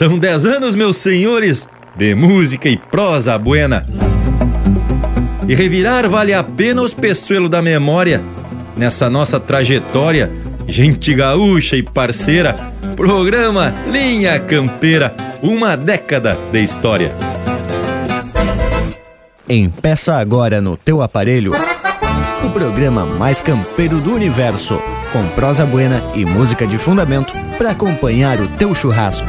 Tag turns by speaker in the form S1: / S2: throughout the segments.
S1: São dez anos, meus senhores, de música e prosa buena. E revirar vale a pena os peçoelos da memória nessa nossa trajetória, gente gaúcha e parceira, programa Linha Campeira, uma década de história.
S2: Empeça agora no teu aparelho o programa mais campeiro do universo, com prosa buena e música de fundamento para acompanhar o teu churrasco.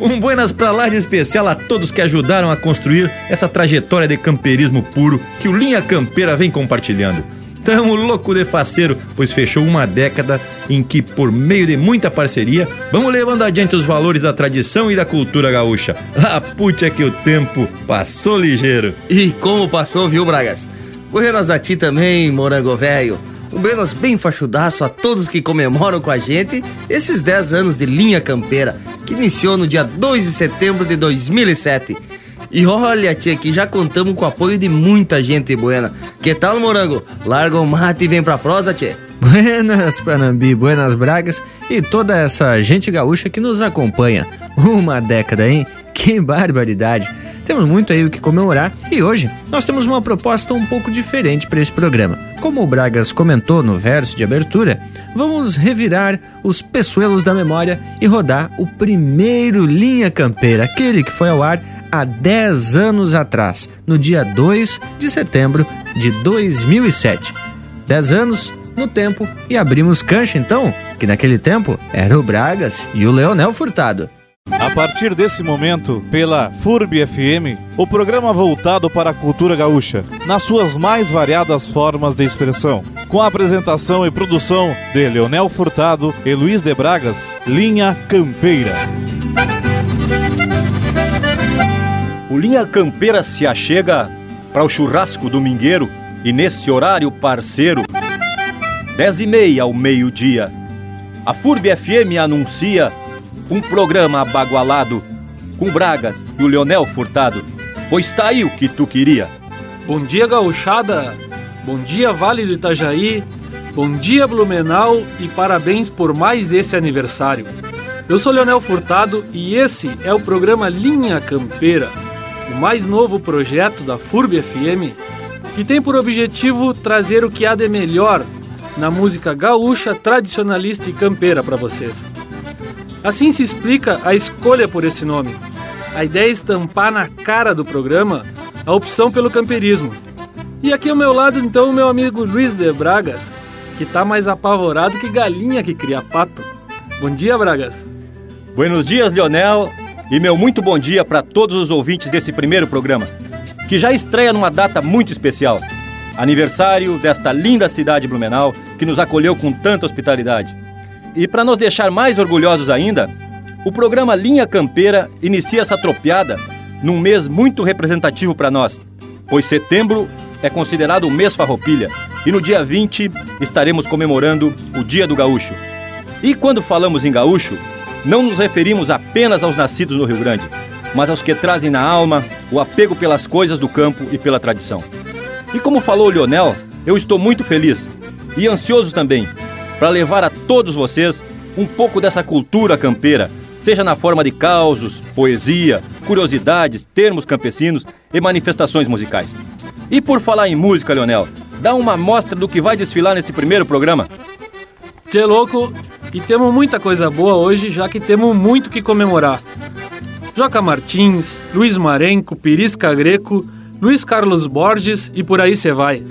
S1: Um buenas pra lá de especial a todos que ajudaram a construir essa trajetória de camperismo puro que o Linha Campeira vem compartilhando. Tamo louco de faceiro, pois fechou uma década em que, por meio de muita parceria, vamos levando adiante os valores da tradição e da cultura gaúcha. Lá puta que o tempo passou ligeiro.
S3: E como passou, viu, Bragas? Buenas a ti também, morango velho. Um buenas bem fachudaço a todos que comemoram com a gente esses 10 anos de Linha Campeira, que iniciou no dia 2 de setembro de 2007. E olha, tia, que já contamos com o apoio de muita gente buena. Que tal, morango? Larga o mate e vem pra prosa, tia.
S2: Buenas, Panambi, buenas Bragas e toda essa gente gaúcha que nos acompanha. Uma década, hein? Que barbaridade! Temos muito aí o que comemorar e hoje nós temos uma proposta um pouco diferente para esse programa. Como o Bragas comentou no verso de abertura, vamos revirar os peçoelos da memória e rodar o primeiro Linha Campeira, aquele que foi ao ar há 10 anos atrás, no dia 2 de setembro de 2007. 10 anos no tempo e abrimos cancha então, que naquele tempo era o Bragas e o Leonel Furtado.
S4: A partir desse momento, pela FURB FM, o programa voltado para a cultura gaúcha, nas suas mais variadas formas de expressão, com a apresentação e produção de Leonel Furtado e Luiz de Bragas, Linha Campeira.
S5: O Linha Campeira se achega para o churrasco domingueiro e nesse horário parceiro, dez e meia ao meio-dia, a FURB FM anuncia um programa abagualado com Bragas e o Leonel Furtado, pois tá aí o que tu queria.
S6: Bom dia, gauchada! Bom dia, Vale do Itajaí! Bom dia, Blumenau e parabéns por mais esse aniversário. Eu sou Leonel Furtado e esse é o programa Linha Campeira, o mais novo projeto da FURB FM, que tem por objetivo trazer o que há de melhor na música gaúcha, tradicionalista e campeira para vocês. Assim se explica a escolha por esse nome. A ideia é estampar na cara do programa a opção pelo camperismo. E aqui ao meu lado, então, o meu amigo Luiz de Bragas, que tá mais apavorado que galinha que cria pato. Bom dia, Bragas.
S5: Buenos dias, Leonel, e meu muito bom dia para todos os ouvintes desse primeiro programa, que já estreia numa data muito especial. Aniversário desta linda cidade Blumenau que nos acolheu com tanta hospitalidade. E para nos deixar mais orgulhosos ainda, o programa Linha Campeira inicia essa tropiada num mês muito representativo para nós, pois setembro é considerado o mês farroupilha e no dia 20 estaremos comemorando o Dia do Gaúcho. E quando falamos em gaúcho, não nos referimos apenas aos nascidos no Rio Grande, mas aos que trazem na alma o apego pelas coisas do campo e pela tradição. E como falou o Lionel, eu estou muito feliz e ansioso também para levar a todos vocês um pouco dessa cultura campeira, seja na forma de causos, poesia, curiosidades, termos campesinos e manifestações musicais. E por falar em música, Leonel, dá uma amostra do que vai desfilar nesse primeiro programa.
S6: Tchê louco, e temos muita coisa boa hoje, já que temos muito que comemorar. Joca Martins, Luiz Marenco, Pirisca Greco, Luiz Carlos Borges e por aí você vai.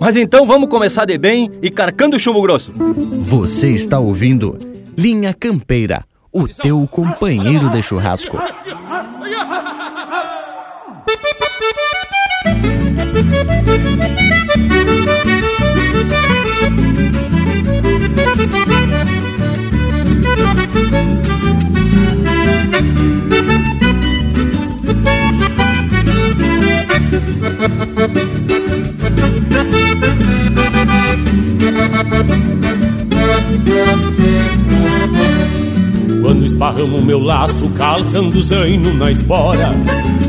S5: Mas então vamos começar de bem e carcando o chumbo grosso.
S2: Você está ouvindo Linha Campeira, o teu companheiro de churrasco.
S7: Quando esparramo meu laço, calçando zaino na espora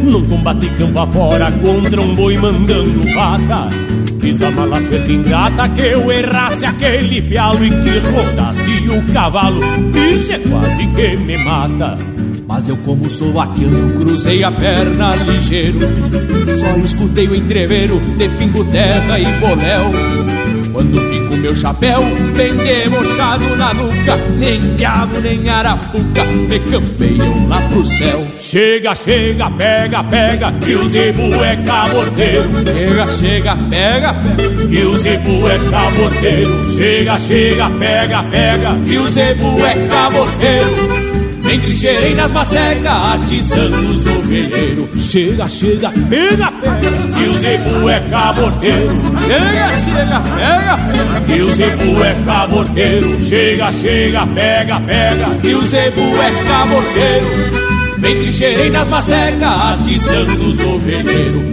S7: Num combate campo afora, contra um boi mandando pata Quis a mala é ingrata que eu errasse aquele pialo E que rodasse o cavalo, isso é quase que me mata. Mas eu como sou aquilo, cruzei a perna ligeiro Só escutei o entrevero de pingo terra e boléu meu chapéu bem debochado na nuca Nem diabo nem arapuca me campeiam lá pro céu. Chega, chega, pega, pega, que o zebu é cabordeiro Chega, chega, pega, pega, que o zebu é cabordeiro Chega, chega, pega, pega, que o zebu é cabordeiro nem cheirei nas macecas, atiçando os ovelheiros. Chega, chega, pega, pega, que o zebu é caborteiro. Chega, chega, pega, que o zebu é caborteiro. Chega, chega, pega, pega, que o zebu é caborteiro. Nem trincheirei nas macecas, atiçando os ovelheiros.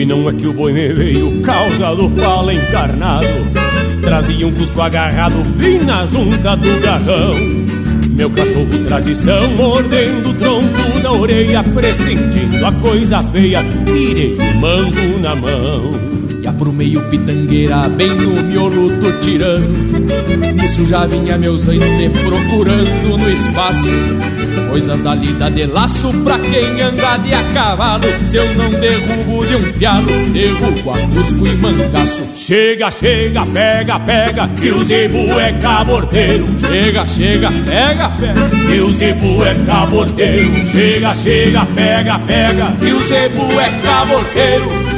S7: E não é que o boi me veio causa do pala encarnado Trazia um cusco agarrado bem na junta do garrão. Meu cachorro tradição mordendo o tronco da orelha Pressentindo a coisa feia, tirei o mango na mão. Já pro meio pitangueira, bem no miolo do tirano Nisso já vinha meu zaino me procurando no espaço Coisas da lida de laço pra quem anda de a cavalo. Se eu não derrubo de um pialo, derrubo a cusco e mangaço Chega, chega, pega, pega, que o zebu é cabordeiro Chega, chega, pega, pega, que o zebu é cabordeiro Chega, chega, pega, pega, que o zebu é cabordeiro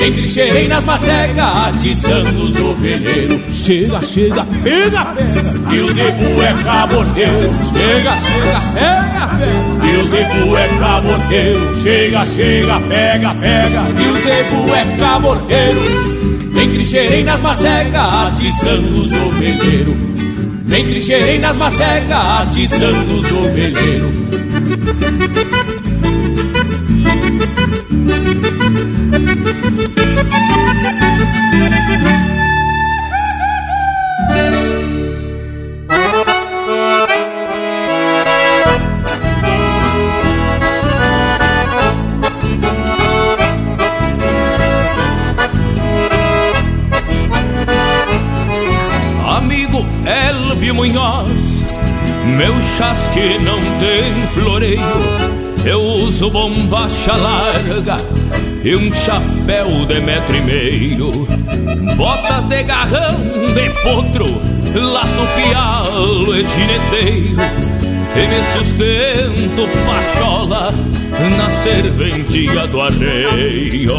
S7: entre cheirei nas macecas, atiçando os ovelheiros. Chega, chega, pega, pega Que o zebu é cabordeiro. Chega, chega, pega, pega Que o zebu é cabordeiro. Chega, chega, pega, pega Que o zebu é cabordeiro. Entre cheirei nas macecas, atiçando os ovelheiros. Nem cheirei nas macecas, atiçando os ovelheiros
S8: chasque não tem floreio. Eu uso bombacha larga e um chapéu de metro e meio. Botas de garrão de potro, laço pialo e gineteiro. E me sustento pachola na serventia do arreio.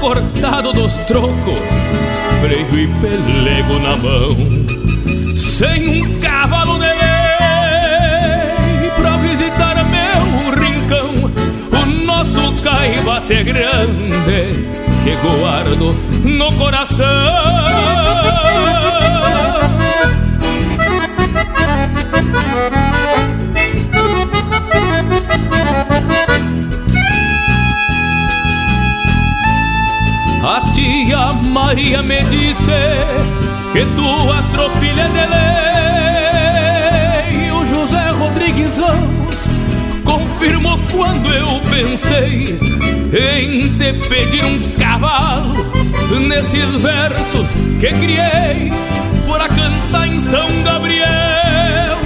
S8: Cortado dos trocos, freio e pelego na mão, sem um cavalo de lei pra visitar meu rincão, o nosso caibate grande que guardo no coração. A tia Maria me disse que tua tropilha de lei. O José Rodrigues Ramos confirmou quando eu pensei em te pedir um cavalo nesses versos que criei por a cantar em São Gabriel,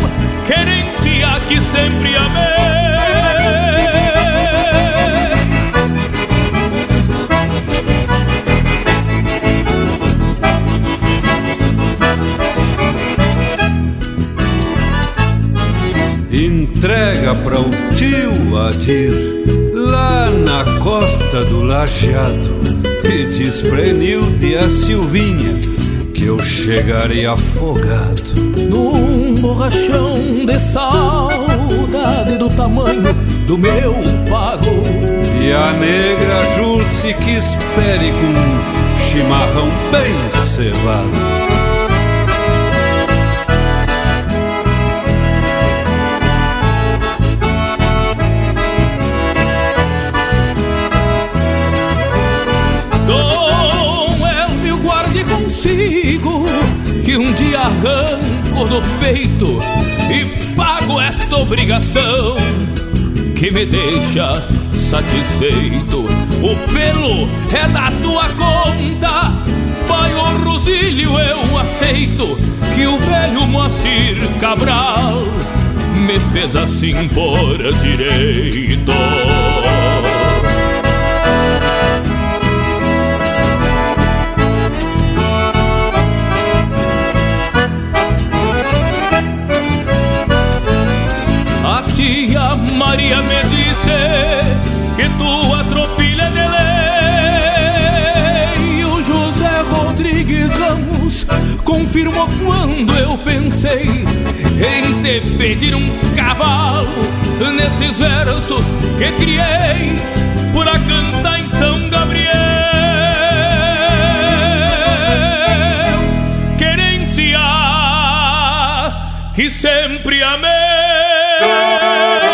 S8: querência que sempre amei.
S9: Entrega para o tio Adir, lá na costa do Lajeado. E diz pra Enilde e a Silvinha
S10: que eu chegarei afogado
S8: num borrachão de saudade do tamanho do meu pago.
S10: E a negra Jurce que espere com chimarrão bem cevado.
S8: Consigo que um dia arranco do peito e pago esta obrigação que me deixa satisfeito. O pelo é da tua conta, pai o Rosilho eu aceito que o velho Moacir Cabral me fez assim por direito. Maria me disse que tua tropilha de lei. O José Rodrigues Ramos confirmou quando eu pensei em te pedir um cavalo nesses versos que criei por a cantar em São Gabriel. Que sempre amei.
S11: better.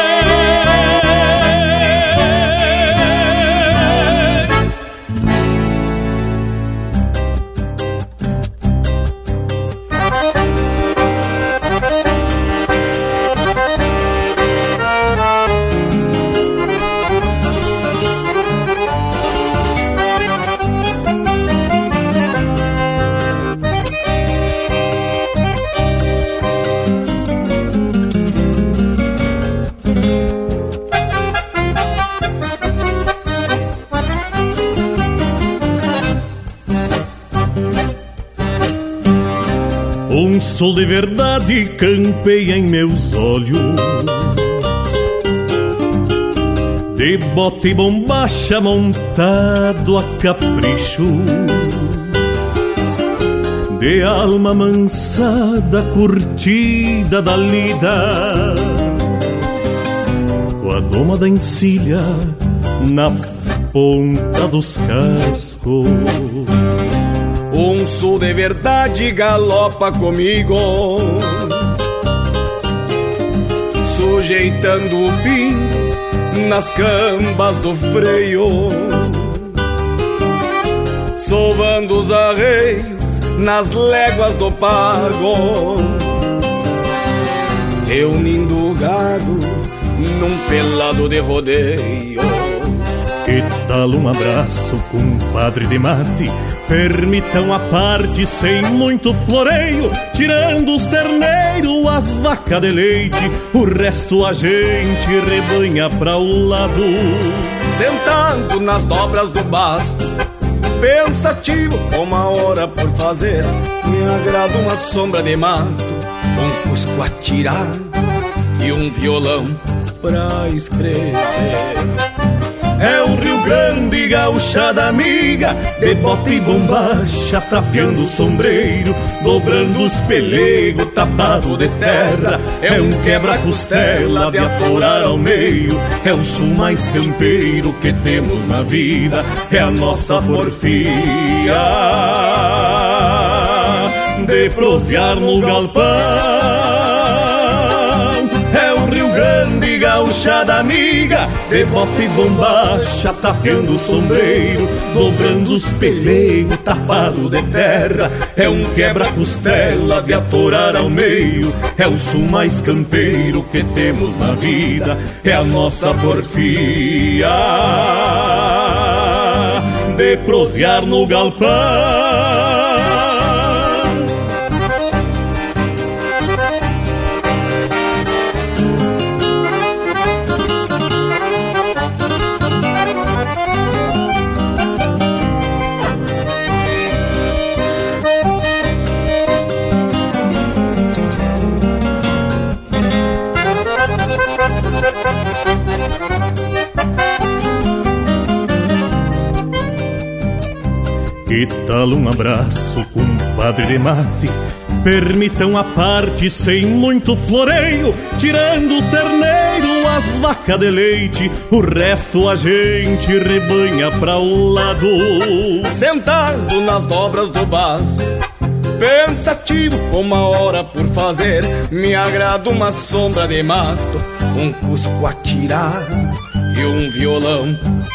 S11: Sol de verdade campeia em meus olhos. De bota e bombacha montado a capricho. De alma mansada, curtida da lida. Com a doma da encilha na ponta dos cascos
S12: um sul de verdade galopa comigo, sujeitando o pin nas cambas do freio, sovando os arreios nas léguas do pago, reunindo o gado num pelado de rodeio.
S11: Que tal um abraço, compadre de mate? Permitam a parte sem muito floreio, tirando os terneiros, as vacas de leite, o resto a gente rebanha pra o lado.
S12: Sentando nas dobras do basto, pensativo, uma hora por fazer, me agrada uma sombra de mato, um cusco atirado e um violão pra escrever.
S11: É o Grande, gauchada amiga De bota e bombacha, trapeando o sombreiro Dobrando os pelegos, tapado de terra. É um quebra-costela de atorar ao meio É o sul mais campeiro que temos na vida É a nossa porfia. De prosear no galpão grande gauchada amiga. De bota e bombacha, tapeando o sombreiro Dobrando os pelegos, tapado de terra. É um quebra-costela de atorar ao meio. É o sul mais campeiro que temos na vida. É a nossa porfia. De prosear no galpão Tal um abraço, compadre de mate. Permitam a parte sem muito floreio, tirando os terneiros, as vacas de leite, o resto a gente rebanha pra o lado.
S13: Sentado nas dobras do baço, pensativo com a hora por fazer, me agrada uma sombra de mato, um cusco a tirar e um violão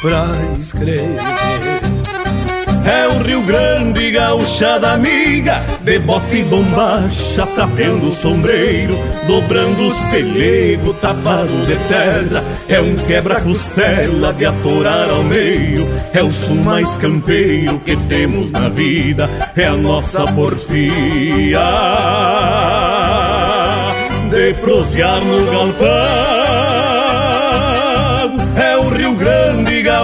S13: pra escrever.
S11: É o Rio Grande, gauchada amiga, de bote e bombacha, trapeando o sombreiro, dobrando os pelegos, tapado de terra. É um quebra-costela de atorar ao meio, é o sul mais campeiro que temos na vida, é a nossa porfia de prosear no galpão.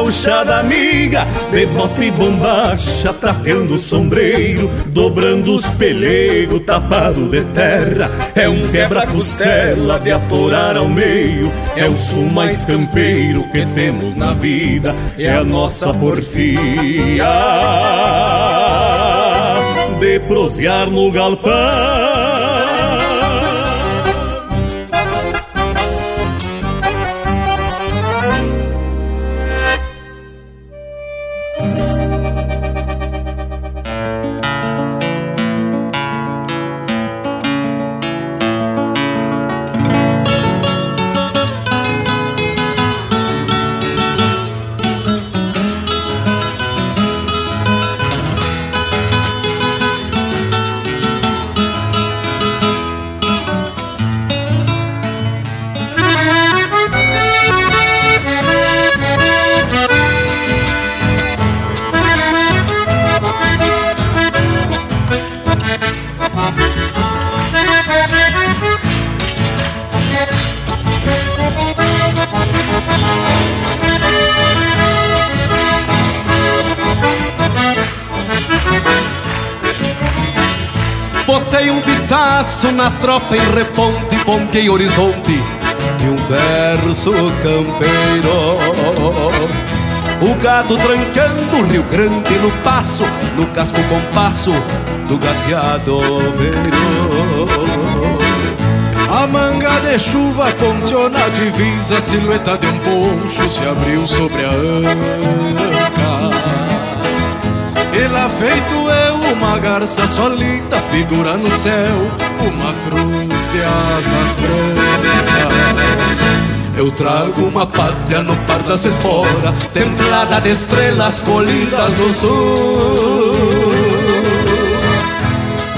S11: Gauchada amiga, de bota e bombacha, trapeando o sombreiro, dobrando os pelegos, tapado de terra. É um quebra-costela de atorar ao meio, é o sul mais campeiro que temos na vida, é a nossa porfia de prosear no galpão.
S9: Vistaço na tropa em reponte, ponguei horizonte e um verso campeiro. O gado trancando o Rio Grande no passo, no casco compasso do gateado veiro.
S14: A manga de chuva ponteou na divisa, a silhueta de um poncho se abriu sobre a anca. E lá feito eu, uma garça solita, figura no céu, uma cruz de asas brancas.
S9: Eu trago uma pátria no par das esporas, templada de estrelas colhidas no sul.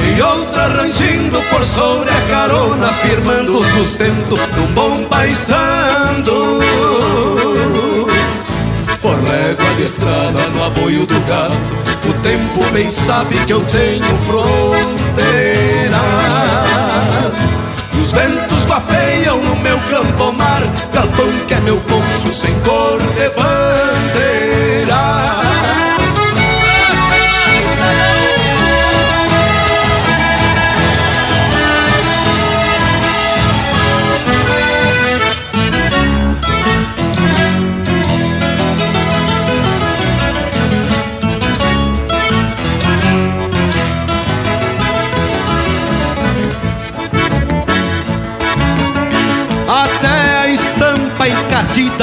S9: E outra rangindo por sobre a carona, firmando o sustento num bom paisando. Por légua de estrada no aboio do gado, o tempo bem sabe que eu tenho fronteiras. E os ventos guapeiam no meu campo mar, galpão que é meu poncho sem cor de bandeira.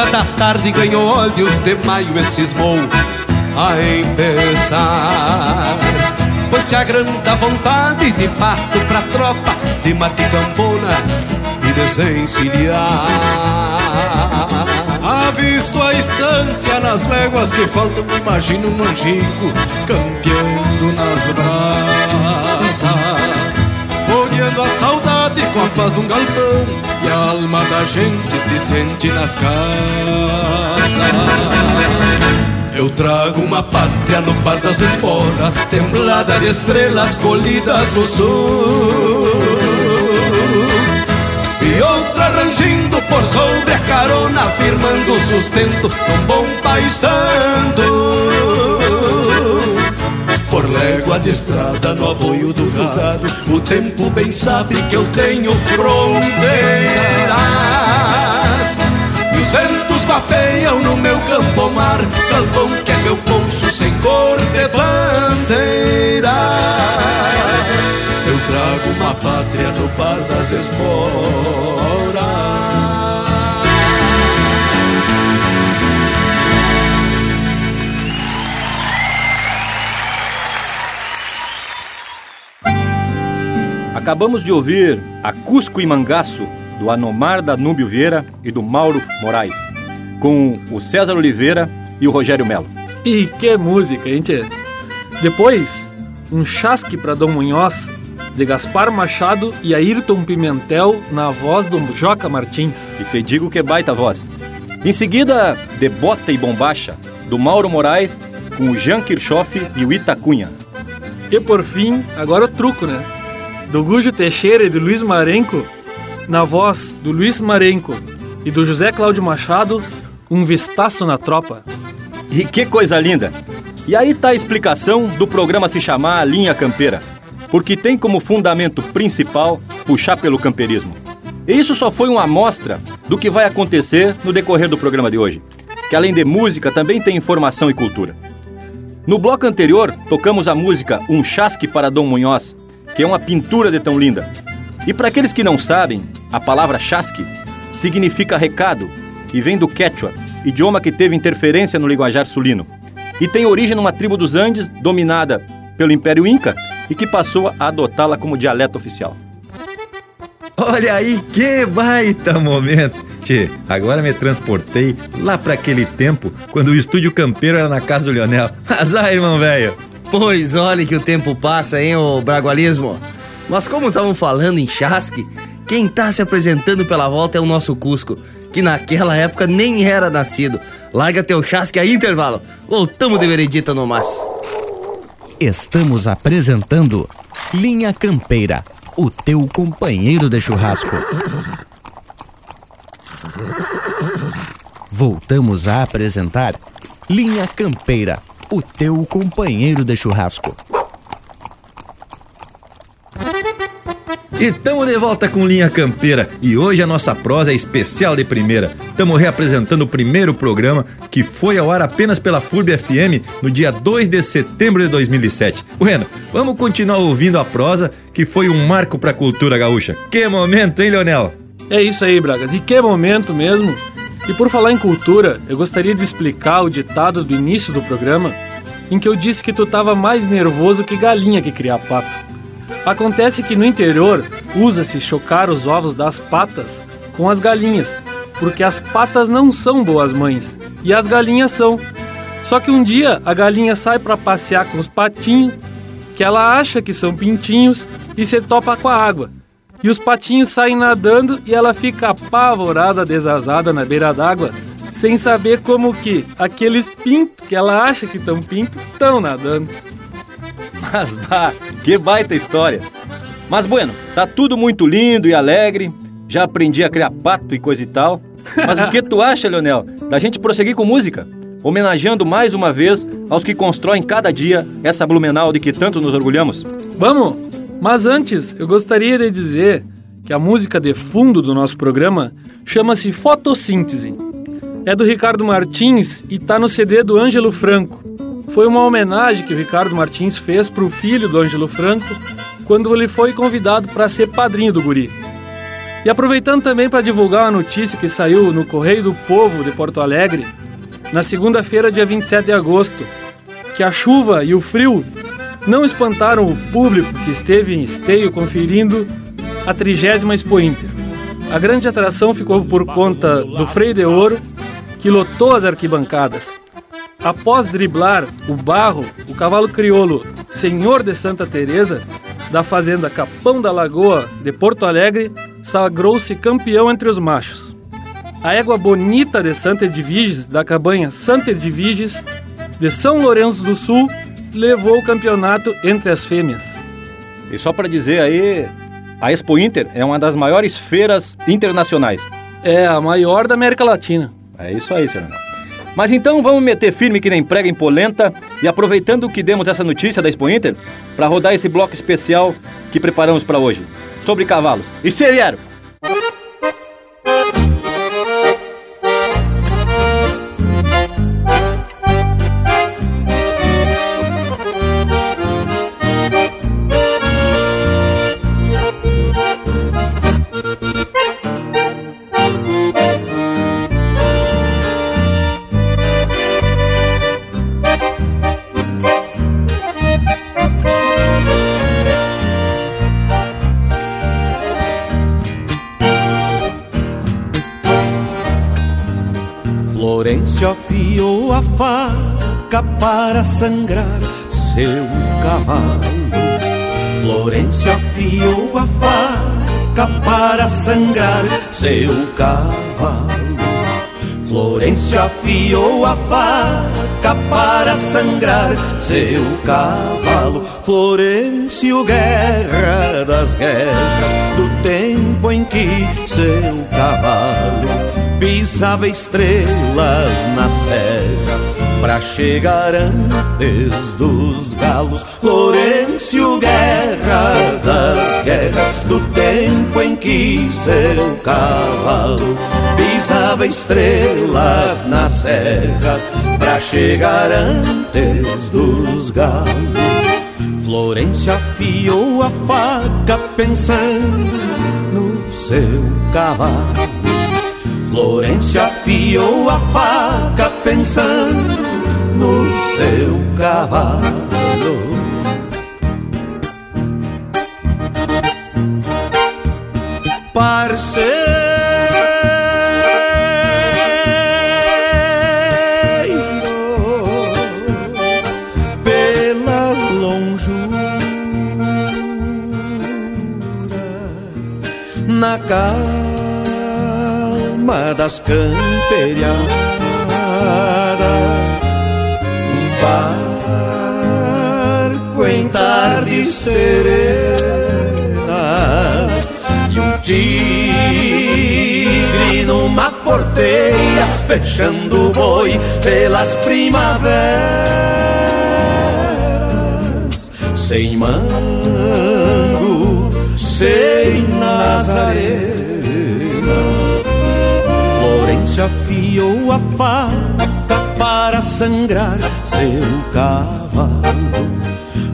S9: Da tarde ganhou olhos de maio e cismou a empezar. Pois se agranda a vontade de pasto pra tropa de maticambona e desencilhar.
S14: Avisto a estância nas léguas que faltam, imagino um angico campeando nas brasas. Folheando a saudade com a paz de um galpão E a alma da gente se sente nas casas
S9: Eu trago uma pátria no par das esporas, temblada de estrelas colhidas no sul. E outra rangindo por sobre a carona, firmando o sustento num bom paisando. Por légua de estrada no apoio do gado, o tempo bem sabe que eu tenho fronteiras. E os ventos guapeiam no meu campo mar, galpão que é meu poncho sem cor de bandeira.
S14: uma pátria no par das esporas.
S5: Acabamos de ouvir a Cusco e Mangaço, do Anomar Danúbio Vieira e do Mauro Moraes, com o César Oliveira e o Rogério Melo.
S6: E que música, hein, tchê? Depois, um chasque para Dom Munhoz, de Gaspar Machado e Ayrton Pimentel na voz do Joca Martins.
S5: E te digo que baita voz. Em seguida, De Bota e Bombacha, do Mauro Moraes, com o Jean Kirchhoff e o Itacunha.
S6: E por fim, agora o truco, né? Do Gujo Teixeira e do Luiz Marenco, na voz do Luiz Marenco e do José Cláudio Machado, um vistaço na tropa.
S5: E que coisa linda! E aí tá a explicação do programa se chamar Linha Campeira, porque tem como fundamento principal puxar pelo camperismo. E isso só foi uma amostra do que vai acontecer no decorrer do programa de hoje, que além de música também tem informação e cultura. No bloco anterior, tocamos a música Um Chasque para Dom Munhoz, que é uma pintura de tão linda. E para aqueles que não sabem, a palavra chasque significa recado e vem do quechua, idioma que teve interferência no linguajar sulino. E tem origem numa tribo dos Andes dominada pelo Império Inca e que passou a adotá-la como dialeto oficial.
S1: Olha aí que baita momento! Tchê, agora me transportei lá para aquele tempo quando o estúdio campeiro era na casa do Leonel. Azar, irmão velho!
S3: Pois olha que o tempo passa, hein, ô Bragualismo? Mas como estavam falando em chasque, quem tá se apresentando pela volta é o nosso Cusco, que naquela época nem era nascido. Larga teu chasque aí, intervalo. Voltamos de veredita no mas.
S2: Estamos apresentando Linha Campeira, o teu companheiro de churrasco. Voltamos a apresentar Linha Campeira, o teu companheiro de churrasco.
S1: E estamos de volta com Linha Campeira e hoje a nossa prosa é especial de primeira. Estamos reapresentando o primeiro programa que foi ao ar apenas pela FURB FM no dia 2 de setembro de 2007. Bueno, vamos continuar ouvindo a prosa que foi um marco para a cultura gaúcha. Que momento, hein, Leonel?
S6: É isso aí, Bragas. E que momento mesmo. E por falar em cultura, eu gostaria de explicar o ditado do início do programa em que eu disse que tu tava mais nervoso que galinha que cria pato. Acontece que no interior usa-se chocar os ovos das patas com as galinhas, porque as patas não são boas mães e as galinhas são. Só que um dia a galinha sai para passear com os patinhos, que ela acha que são pintinhos, e se topa com a água. E os patinhos saem nadando e ela fica apavorada, desazada na beira d'água, sem saber como que aqueles pintos que ela acha que estão pintos estão nadando.
S5: Mas bah, que baita história. Mas bueno, tá tudo muito lindo e alegre. Já aprendi a criar pato e coisa e tal. Mas o que tu acha, Leonel, da gente prosseguir com música? Homenageando mais uma vez aos que constroem cada dia essa Blumenau de que tanto nos orgulhamos?
S6: Vamos! Mas antes, eu gostaria de dizer que a música de fundo do nosso programa chama-se Fotossíntese. É do Ricardo Martins e tá no CD do Ângelo Franco. Foi uma homenagem que o Ricardo Martins fez para o filho do Ângelo Franco quando ele foi convidado para ser padrinho do guri. E aproveitando também para divulgar uma notícia que saiu no Correio do Povo de Porto Alegre, na segunda-feira, dia 27 de agosto, que a chuva e o frio não espantaram o público que esteve em esteio conferindo a trigésima Expo Inter. A grande atração ficou por conta do Freio de Ouro, que lotou as arquibancadas. Após driblar o barro, o cavalo crioulo Senhor de Santa Teresa, da fazenda Capão da Lagoa de Porto Alegre, sagrou-se campeão entre os machos. A égua bonita de Santa Edviges, da cabanha Santa Edviges, de São Lourenço do Sul, levou o campeonato entre as fêmeas.
S5: E só para dizer aí, a Expo Inter é uma das maiores feiras internacionais.
S6: É a maior da América Latina.
S5: É isso aí, senhor. Mas então vamos meter firme que nem prega em polenta e aproveitando que demos essa notícia da Expo Inter, para rodar esse bloco especial que preparamos para hoje, sobre cavalos. E se vieram!
S14: Para sangrar seu cavalo. Florencio afiou a faca para sangrar seu cavalo. Florencio afiou a faca para sangrar seu cavalo. Florencio, guerra das guerras, do tempo em que seu cavalo pisava estrelas na serra pra chegar antes dos galos. Florencio, guerra das guerras, do tempo em que seu cavalo pisava estrelas na serra pra chegar antes dos galos. Florencio afiou a faca pensando no seu cavalo. Florencio afiou a faca pensando no seu cavalo. Parceiro, pelas lonjuras, na calma das camperiadas, um barco em tardes serenas. E um tigre numa porteira fechando o boi pelas primaveras. Sem mango sem nazarenas Florencio afiou a faca para sangrar seu cavalo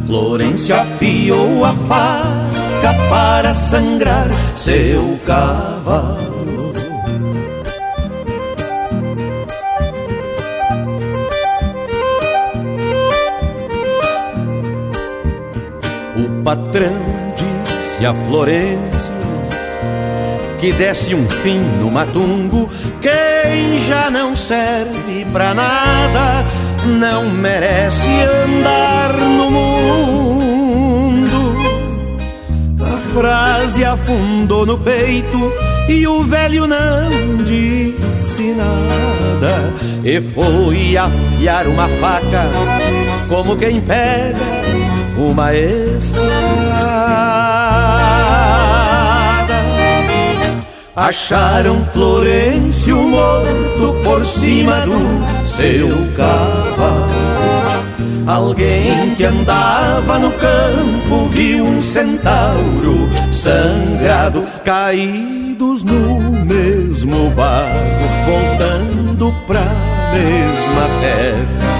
S14: Florencio afiou a faca para sangrar seu cavalo. O patrão disse a Florencio que desse um fim no matungo. Quem já não serve pra nada não merece andar no mundo. A frase afundou no peito e o velho não disse nada. E foi afiar uma faca como quem pega uma estrada. Acharam Florencio morto por cima do seu cavalo. Alguém que andava no campo viu um centauro sangrado, caídos no mesmo barro, voltando pra mesma terra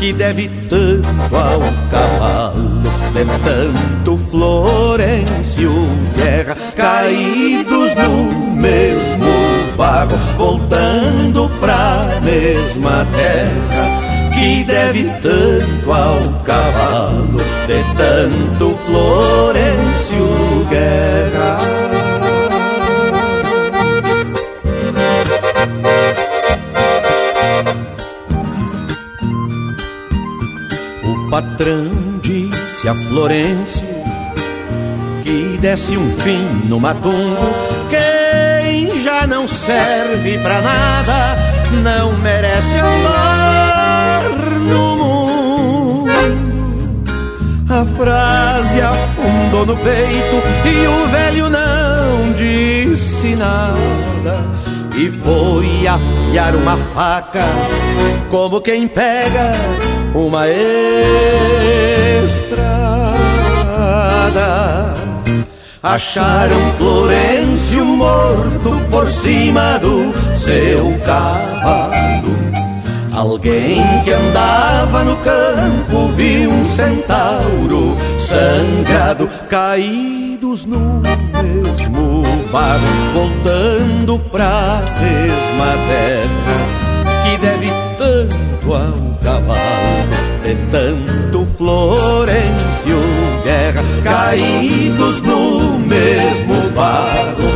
S14: que deve tanto ao cavalo, de tanto Florencio Guerra, caídos no mesmo barro, voltando pra mesma terra que deve tanto ao cavalo, de tanto Florencio Guerra. O patrão disse a Florencio que desse um fim no matungo. Quem já não serve pra nada não merece andar no mundo. A frase afundou no peito e o velho não disse nada. E foi afiar uma faca como quem pega uma estrada. Acharam Florencio morto por cima do seu cavalo. Alguém que andava no campo viu um centauro sangrado, caídos no mesmo barro, voltando pra mesma terra que deve tanto ao cavalo, de tanto Florencio Guerra, caídos no mesmo barro,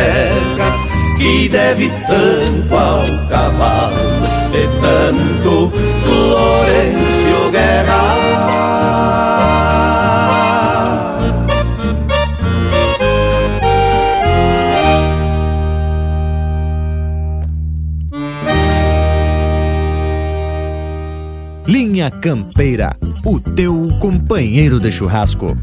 S14: terra que deve tanto ao cavalo e tanto Florencio Guerra.
S2: Linha Campeira, o teu companheiro de churrasco.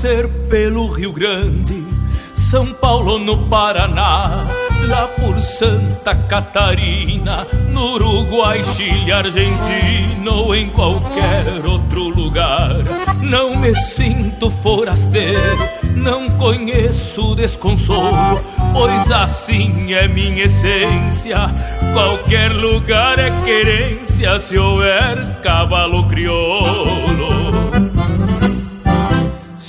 S8: Ser pelo Rio Grande, São Paulo no Paraná, lá por Santa Catarina, no Uruguai, Chile, Argentina ou em qualquer outro lugar. Não me sinto forasteiro, não conheço desconsolo, pois assim é minha essência. Qualquer lugar é querência se houver cavalo crioulo.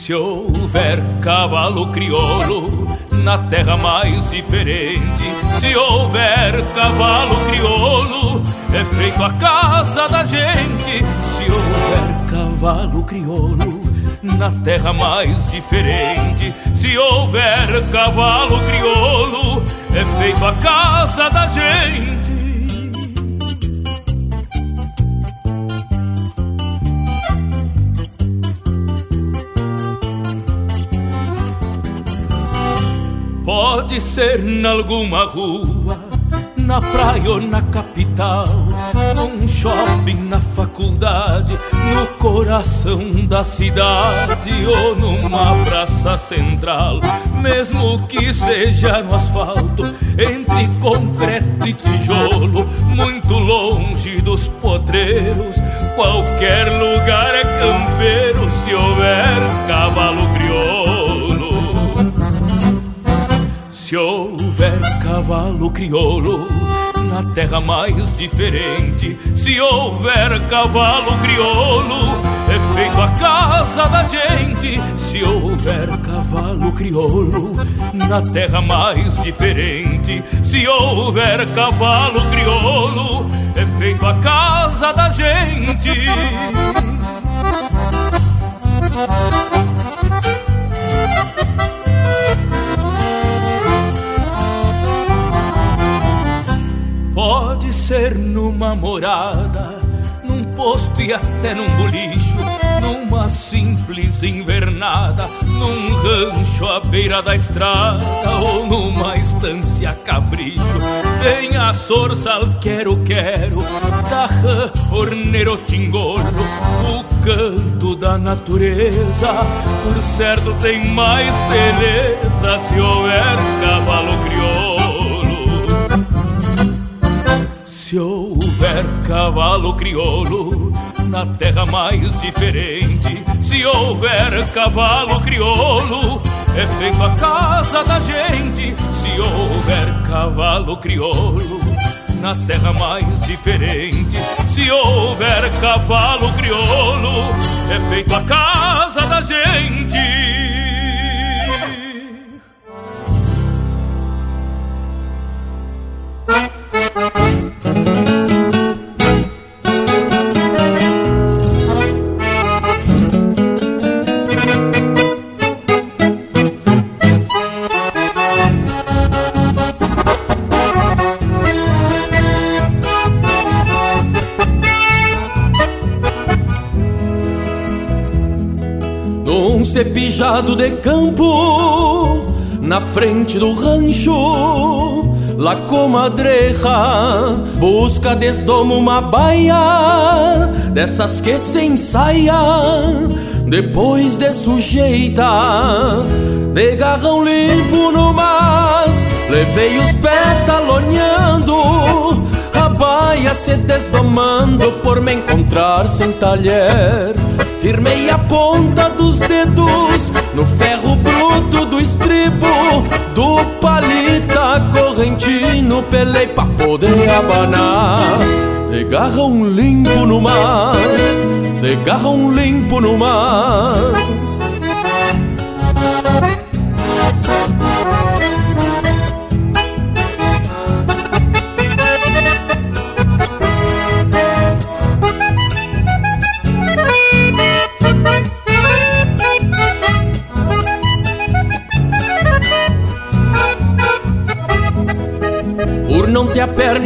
S8: Se houver cavalo crioulo na terra mais diferente, se houver cavalo crioulo, é feito a casa da gente. Se houver cavalo crioulo na terra mais diferente, se houver cavalo crioulo, é feito a casa da gente. Pode ser nalguma rua, na praia ou na capital, num shopping, na faculdade, no coração da cidade ou numa praça central, mesmo que seja no asfalto, entre concreto e tijolo, muito longe dos potreiros, qualquer lugar é campeiro se houver cavalo crioulo. Cavalo crioulo na terra mais diferente, se houver cavalo crioulo, é feito a casa da gente. Se houver cavalo crioulo na terra mais diferente, se houver cavalo crioulo, é feito a casa da gente. Pode ser numa morada, num posto e até num bolicho, numa simples invernada, num rancho à beira da estrada ou numa estância capricho. Tem a sorsal quero quero, tarrã, orneiro tingolo, o canto da natureza. Por certo tem mais beleza se houver cavalo crioulo. Se houver cavalo crioulo na terra mais diferente, se houver cavalo crioulo, é feito a casa da gente. Se houver cavalo crioulo na terra mais diferente, se houver cavalo crioulo, é feito a casa da gente.
S15: Num cepijado de campo, na frente do rancho, La comadreja busca desdomo uma baia dessas que se ensaia depois de sujeita de garrão limpo no mas levei os pés talonhando a baia se desdomando por me encontrar sem talher Firmei a ponta dos dedos no ferro bruto do estribo do palita correntino, pelei pra poder abanar. De garrão limpo no mas, de garrão limpo no mas.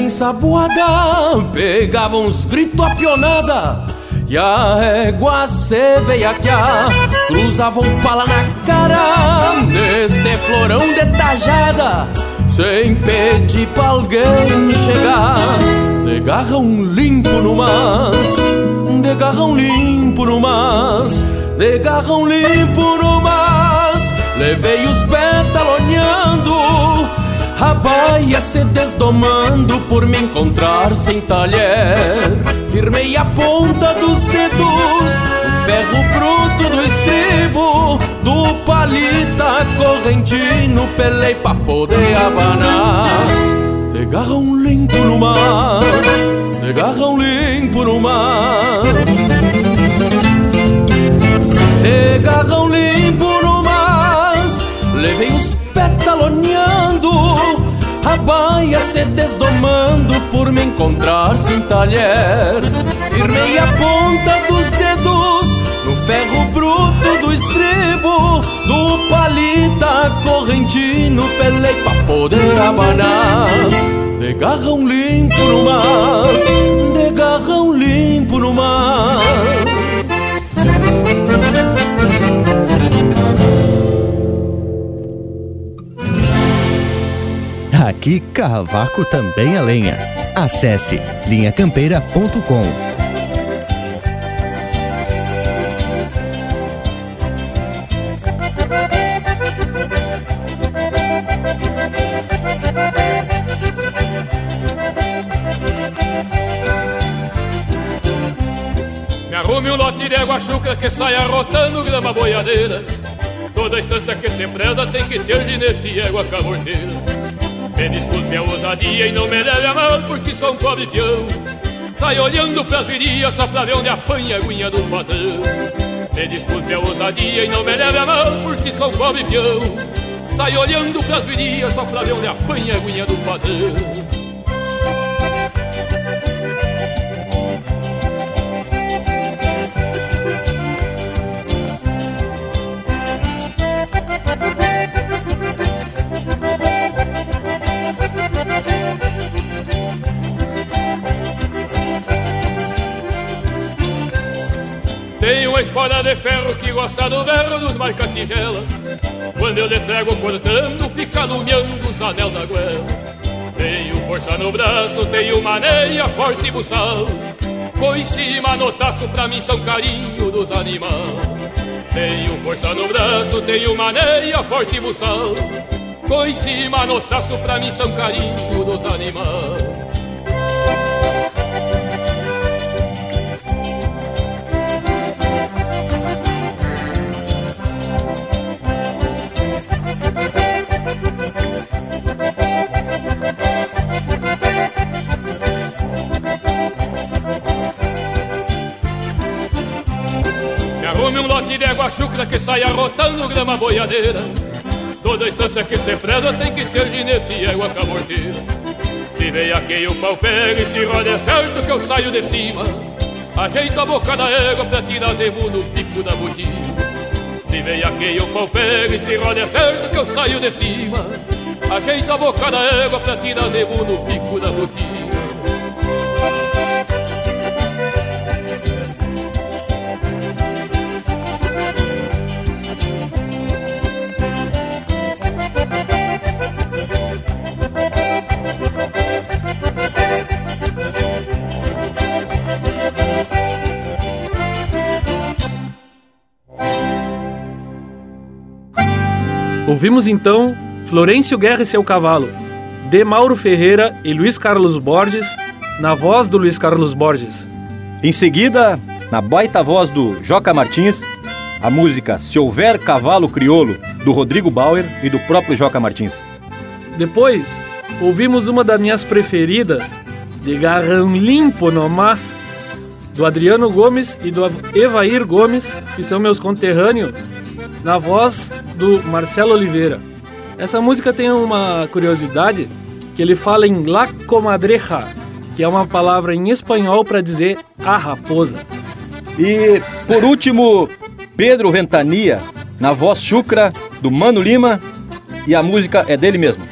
S15: Ensaboada pegava uns gritos a pionada e a égua se veiaquear cruzava o pala na cara neste florão de tajada sem pedir pra alguém chegar. De garrão limpo no mas de garrão limpo no mas de garrão limpo no mas. Levei os talonhando a baia se desdomando por me encontrar sem talher. Firmei a ponta dos dedos, o ferro bruto do estribo, do palita correntino, pelei pra poder abanar. De garrão limpo no mar, de garrão limpo no mar. De garrão limpo no mar, levei os baia se desdomando por me encontrar sem talher. Firmei a ponta dos dedos no ferro bruto do estribo, do palita correntino, pelei pra poder abanar. De garrão limpo no mar, de garrão limpo no mar.
S2: Aqui Cavaco também é lenha. Acesse linhacampeira.com.
S16: Me arrume um lote de água chucra que saia rotando grama boiadeira. Toda estância que se preza tem que ter ginete e égua caborteira. Desculpe a ousadia e não me leve a mal porque sou um pobre peão. Sai olhando pras virias só pra ver onde apanha a aguinha do patrão. Me desculpe a ousadia e não me leve a mal porque sou um pobre peão. Sai olhando pras virias só pra ver onde apanha a aguinha do patrão. De ferro que gosta do berro dos marca-tigela. Quando eu lhe pego cortando, fica alumiando os anel da goela Tenho força no braço, tenho maneia forte e buçal. Com em cima no taço, pra mim são carinho dos animais Tenho força no braço, tenho maneia forte e buçal. Com em cima no taço, pra mim são carinho dos animais de água chucra que saia rotando grama boiadeira. Toda estância que se preza tem que ter ginete e água caborteira. Se veiaqueia o pau pega e se roda é certo que eu saio de cima. Ajeito a boca da égua pra tirar zemu no pico da botina. Se veiaqueia o pau pega e se roda é certo que eu saio de cima. Ajeito a boca da égua pra tirar zemu no pico da botina.
S6: Ouvimos então Florencio Guerra e seu cavalo, de Mauro Ferreira e Luiz Carlos Borges, na voz do Luiz Carlos Borges.
S5: Em seguida, na baita voz do Joca Martins, a música Se Houver Cavalo Criolo, do Rodrigo Bauer e do próprio Joca Martins.
S6: Depois, ouvimos uma das minhas preferidas, de Garrão Limpo Nomás, do Adriano Gomes e do Evair Gomes, que são meus conterrâneos, na voz do Marcelo Oliveira. Essa música tem uma curiosidade, que ele fala em La Comadreja, que é uma palavra em espanhol para dizer a raposa.
S5: E, por último, Pedro Ventania, na voz chucra do Mano Lima, e a música é dele mesmo.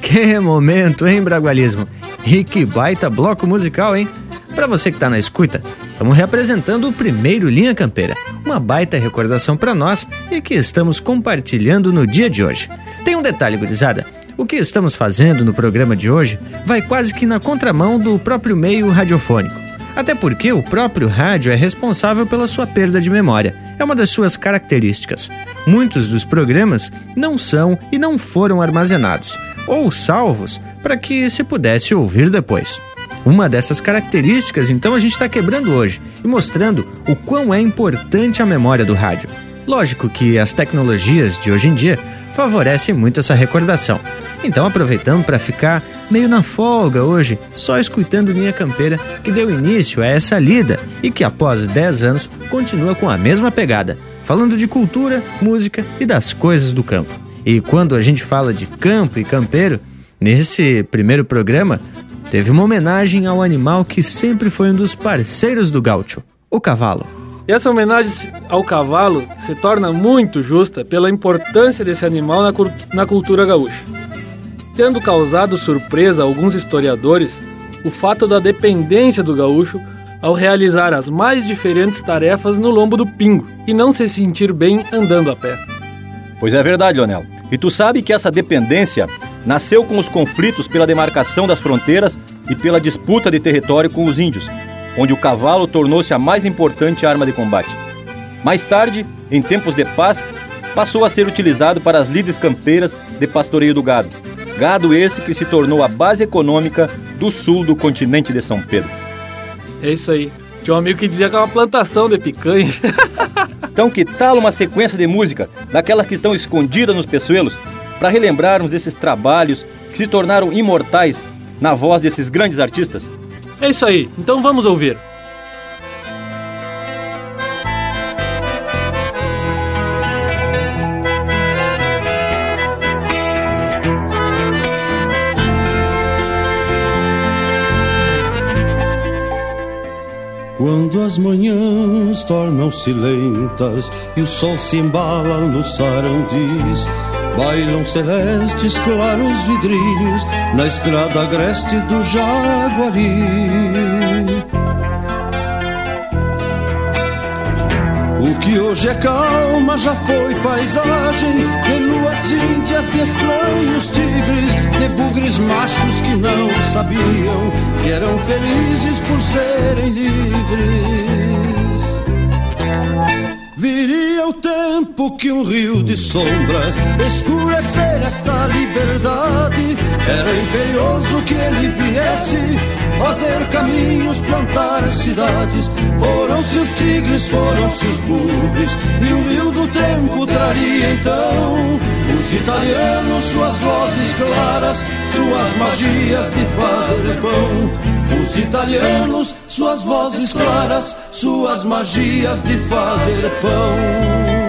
S2: Que momento, hein, Bragualismo? E que baita bloco musical, hein? Para você que tá na escuta, estamos reapresentando o primeiro Linha Campeira, uma baita recordação para nós e que estamos compartilhando no dia de hoje. Tem um detalhe, gurizada. O que estamos fazendo no programa de hoje vai quase que na contramão do próprio meio radiofônico. Até porque o próprio rádio é responsável pela sua perda de memória. É uma das suas características. Muitos dos programas não são e não foram armazenados ou salvos para que se pudesse ouvir depois. Uma dessas características, então, a gente está quebrando hoje e mostrando o quão é importante a memória do rádio. Lógico que as tecnologias de hoje em dia favorecem muito essa recordação. Então, aproveitando para ficar meio na folga hoje, só escutando Linha Campeira, que deu início a essa lida e que após 10 anos continua com a mesma pegada, falando de cultura, música e das coisas do campo. E quando a gente fala de campo e campeiro, nesse primeiro programa, teve uma homenagem ao animal que sempre foi um dos parceiros do gaúcho, o cavalo.
S6: E essa homenagem ao cavalo se torna muito justa pela importância desse animal na, na cultura gaúcha. Tendo causado surpresa a alguns historiadores o fato da dependência do gaúcho ao realizar as mais diferentes tarefas no lombo do pingo e não se sentir bem andando a pé.
S5: Pois é verdade, Leonel. E tu sabe que essa dependência nasceu com os conflitos pela demarcação das fronteiras e pela disputa de território com os índios, onde o cavalo tornou-se a mais importante arma de combate. Mais tarde, em tempos de paz, passou a ser utilizado para as lides campeiras de pastoreio do gado. Gado esse que se tornou a base econômica do sul do continente de São Pedro.
S6: É isso aí. Tinha um amigo que dizia que é uma plantação de picanha.
S5: então, que tal uma sequência de música, daquelas que estão escondidas nos peçoelos, para relembrarmos esses trabalhos que se tornaram imortais na voz desses grandes artistas?
S6: É isso aí, então vamos ouvir.
S17: Quando as manhãs tornam-se lentas e o sol se embala no sarandis, bailam celestes claros vidrilhos na estrada agreste do Jaguari. O que hoje é calma já foi paisagem de luas índias, de estranhos tigres, de bugres machos que não sabiam que eram felizes por serem livres. Viria o tempo que um rio de sombras escurecer esta liberdade. Era imperioso que ele viesse fazer caminhos, plantar cidades. Foram-se os tigres, foram-se os bugres, e o rio do tempo traria então os italianos, suas vozes claras, suas magias de fazer pão. Os italianos, suas vozes claras, suas magias de fazer pão.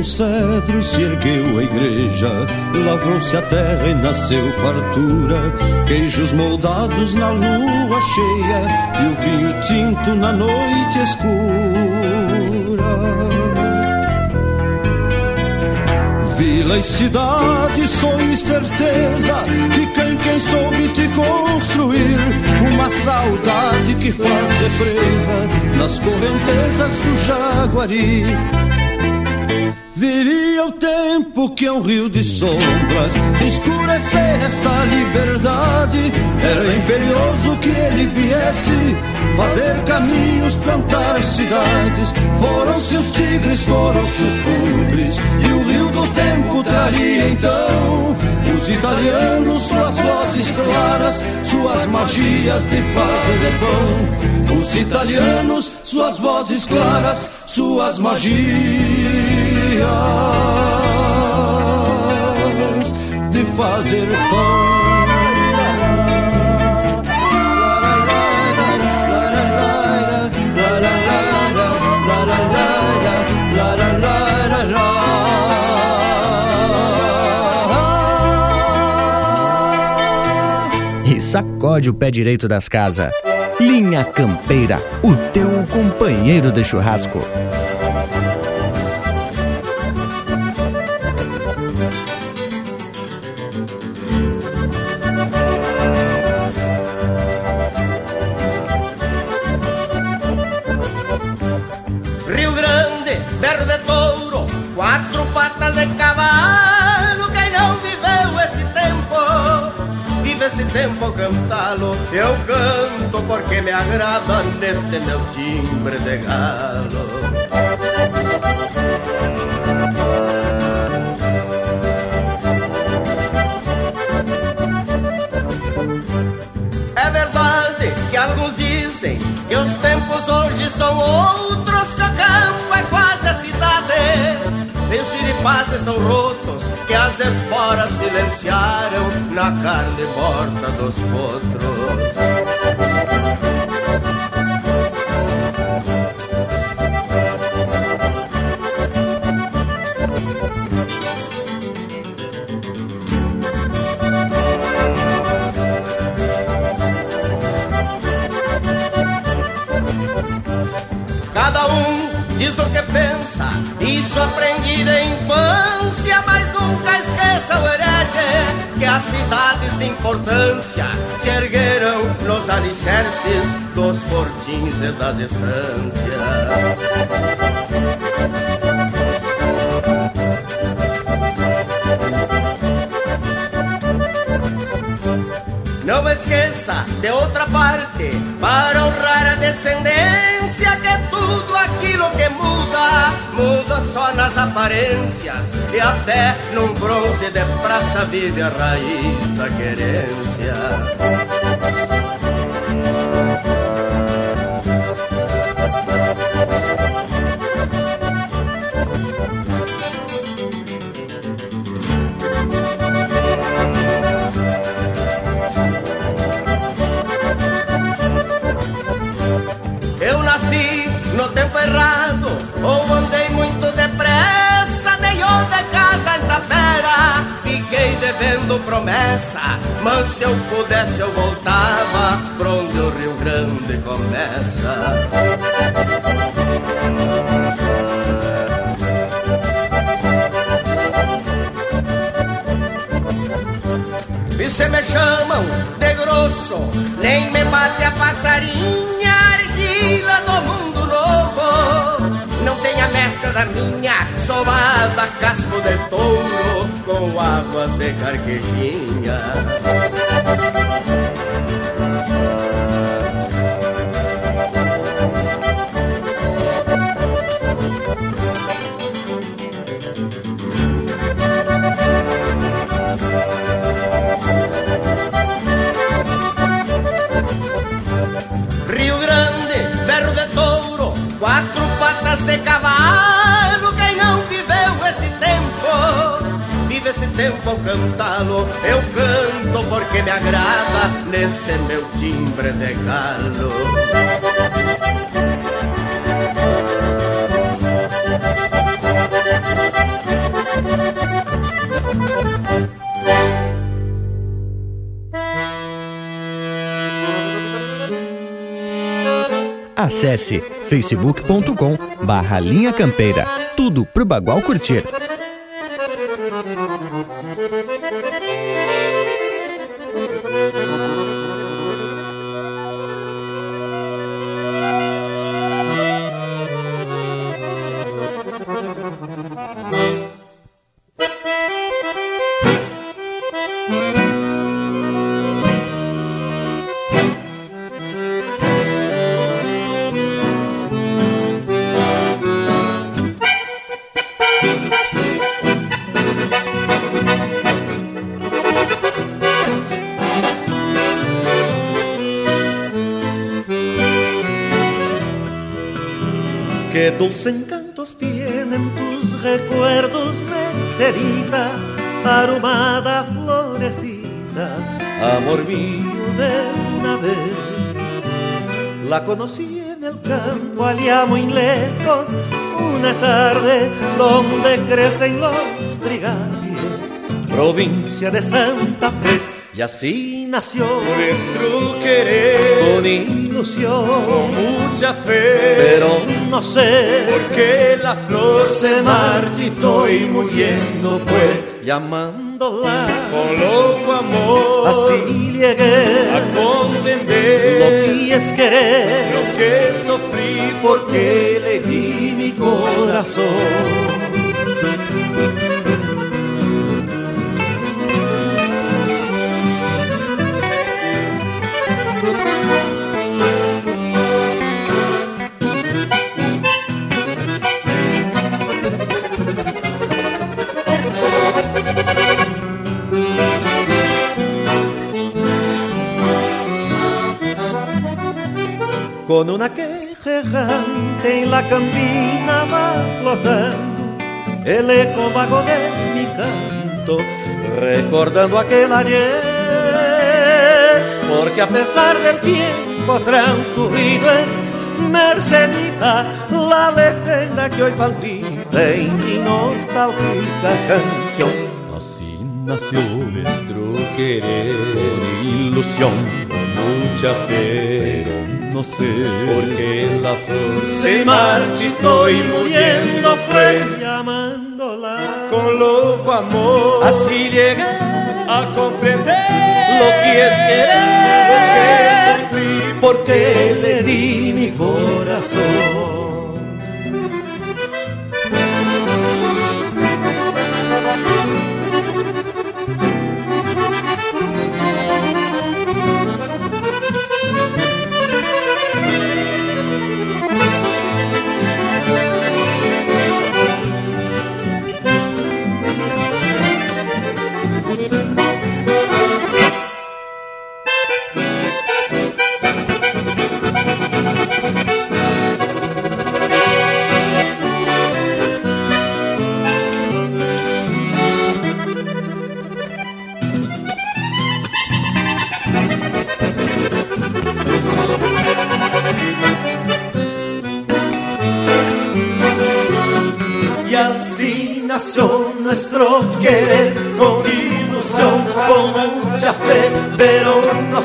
S17: Um cedro se ergueu a igreja, lavrou-se a terra e nasceu fartura, queijos moldados na lua cheia e o vinho tinto na noite escura. Vila e cidade, sonho e certeza, fica em quem soube te construir uma saudade que faz represa nas correntezas do Jaguari. Viria o tempo que é um rio de sombras escurecer esta liberdade. Era imperioso que ele viesse fazer caminhos, plantar cidades. Foram-se os tigres, foram-se os bugres, e o rio do tempo traria então os italianos, suas vozes claras, suas magias de fazer pão. Os italianos, suas vozes claras, suas magias de fazer pão.
S2: sacode o pé direito das casas. Linha Campeira, o teu companheiro de churrasco.
S18: Tempo cantá-lo. Eu canto porque me agrada neste meu timbre de galo. Os xiripás estão rotos, que as esporas silenciaram na carne morta dos potros. Cada um diz o que pensa, isso aprendi da infância, mas nunca esqueça o herege que as cidades de importância se ergueram nos alicerces dos fortins e das estâncias. Não esqueça, de outra parte, para honrar a descendência, muda, só nas aparências. E até num bronze de praça vive a raiz da querência. Promessa, mas se eu pudesse eu voltava pra onde o Rio Grande começa. E se me chamam de grosso, nem me bate a passarinha, argila do mundo novo. Não tem a mescla da minha, sovada casco de touro, com águas de carquejinha. Rio Grande, berro de touro, quatro patas de cavalo. Tempo ao cantá-lo. Eu canto porque me agrada neste meu timbre de galo.
S2: Acesse facebook.com barra Linha Campeira. Tudo pro Bagual curtir.
S19: Dulce encantos tienen tus recuerdos, mercedita, aromada florecita, amor mío de una vez. La conocí en el campo allá muy lejos, una tarde donde crecen los trigales, provincia de Santa Fe.
S14: Y así nació
S20: nuestro querer
S14: con ilusión,
S20: con mucha fe.
S14: pero no sé
S20: por qué la flor
S14: se marchitó y muriendo fue llamándola
S20: con loco amor.
S14: Así llegué
S20: a comprender
S14: lo que es querer,
S20: lo que sufrí
S14: porque le di mi corazón. Con una queja errante en la campina va flotando el eco vago de mi canto, recordando aquel ayer, porque a pesar del tiempo transcurrido es Mercedita la leyenda que hoy palpita en mi nostálgica canción.
S20: Así nació nuestro querer, ilusión, con mucha fe, no sé por qué la flor
S14: se marchitó y muriendo fue llamándola
S20: con loco amor.
S14: Así llegué
S20: a comprender
S14: lo que es querer,
S20: porque sufrí,
S14: porque le di mi corazón.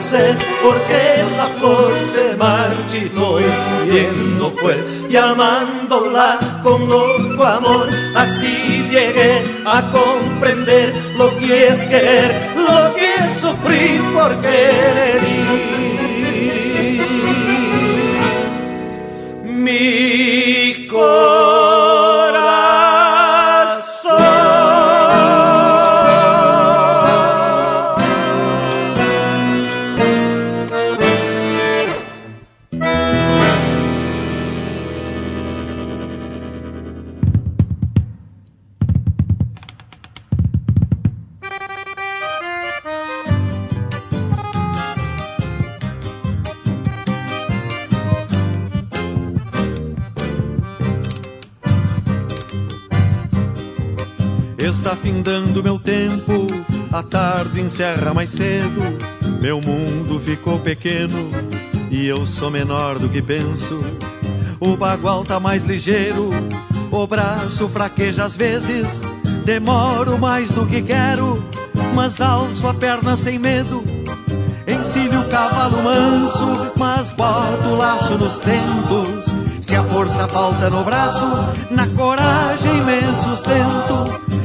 S14: Sé por qué la flor se marchitó y muriendo fue llamándola con loco amor. Así llegué a comprender lo que es querer, lo que es sufrir porque le di mi corazón.
S21: Está findando meu tempo, a tarde encerra mais cedo. Meu mundo ficou pequeno e eu sou menor do que penso. O bagual tá mais ligeiro, o braço fraqueja às vezes. Demoro mais do que quero, mas alço a perna sem medo. Encilho o cavalo manso, mas boto o laço nos tentos. Se a força falta no braço, na coragem me sustento.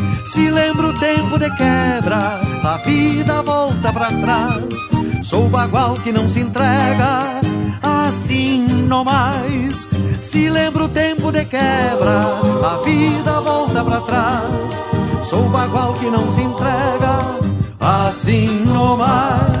S21: Se lembra o tempo de quebra, a vida volta pra trás. Sou bagual que não se entrega, assim não mais. Se lembra o tempo de quebra, a vida volta pra trás. Sou bagual que não se entrega, assim não mais.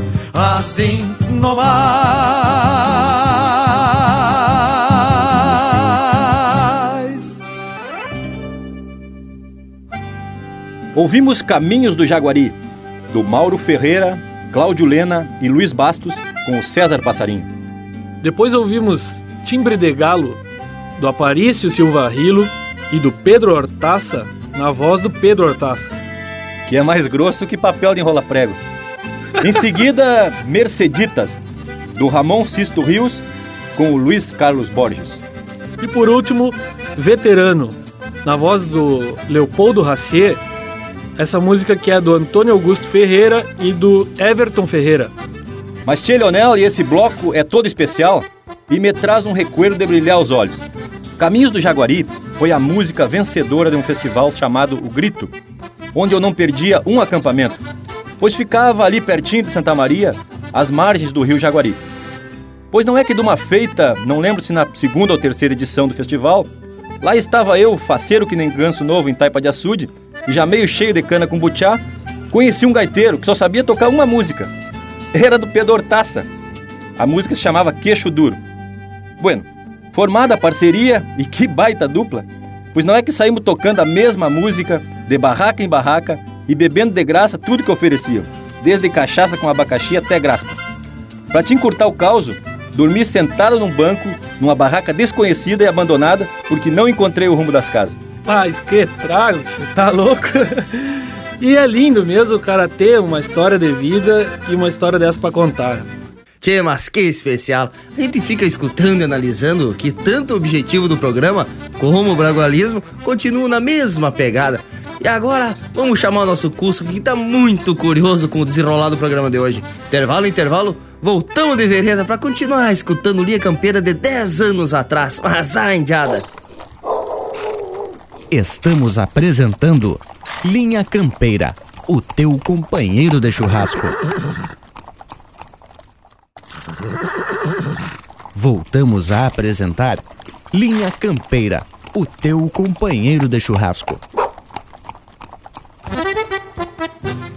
S21: assim não mais.
S5: Ouvimos Caminhos do Jaguari, do Mauro Ferreira, Cláudio Lena e Luiz Bastos, com o César Passarinho.
S6: Depois ouvimos Timbre de Galo, do Aparício Silva Rilo e do Pedro Hortaça, na voz do Pedro Hortaça.
S5: Que é mais grosso que papel de enrola prego. Em seguida, Merceditas, do Ramon Sisto Rios, com o Luiz Carlos Borges.
S6: E por último, Veterano, na voz do Leopoldo Racier, essa música que é do Antônio Augusto Ferreira e do Everton Ferreira.
S5: Mas Tchê Leonel e esse bloco é todo especial e me traz um recuerdo de brilhar os olhos. Caminhos do Jaguari foi a música vencedora de um festival chamado O Grito, onde eu não perdia um acampamento, pois ficava ali pertinho de Santa Maria, às margens do rio Jaguari. Pois não é que de uma feita, não lembro se na segunda ou terceira edição do festival, lá estava eu, faceiro que nem ganso novo em Taipa de Açude, e já meio cheio de cana com butiá, conheci um gaiteiro que só sabia tocar uma música. Era do Pedro Hortaça. A música se chamava Queixo Duro. Bueno, formada a parceria, e que baita dupla, pois não é que saímos tocando a mesma música, de barraca em barraca, e bebendo de graça tudo que ofereciam, desde cachaça com abacaxi até graspa. Para te encurtar o caos, dormi sentado num banco, numa barraca desconhecida e abandonada, porque não encontrei o rumo das casas.
S6: Mas que trago, tá louco? e é lindo mesmo o cara ter uma história de vida e uma história dessa para contar.
S3: Tchê, mas que especial. A gente fica escutando e analisando que tanto o objetivo do programa como o bragualismo continuam na mesma pegada. E agora, vamos chamar o nosso curso que tá muito curioso com o desenrolar do programa de hoje. Intervalo, intervalo, voltamos de vereda para continuar escutando Linha Campeira de 10 anos atrás. Mas a indiada.
S2: Estamos apresentando Linha Campeira, o teu companheiro de churrasco. Voltamos a apresentar Linha Campeira, o teu companheiro de churrasco.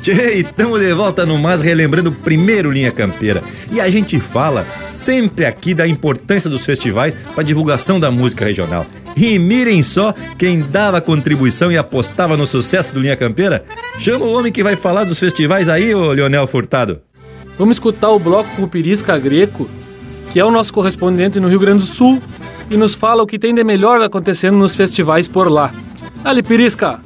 S1: Tchê, estamos de volta no Mas relembrando o primeiro Linha Campeira. E a gente fala sempre aqui da importância dos festivais para divulgação da música regional. E mirem só quem dava contribuição e apostava no sucesso do Linha Campeira. Chama o homem que vai falar dos festivais aí, ô Leonel Furtado.
S6: Vamos escutar o bloco Pirisca Greco, que é o nosso correspondente no Rio Grande do Sul, e nos fala o que tem de melhor acontecendo nos festivais por lá. Ali, Pirisca!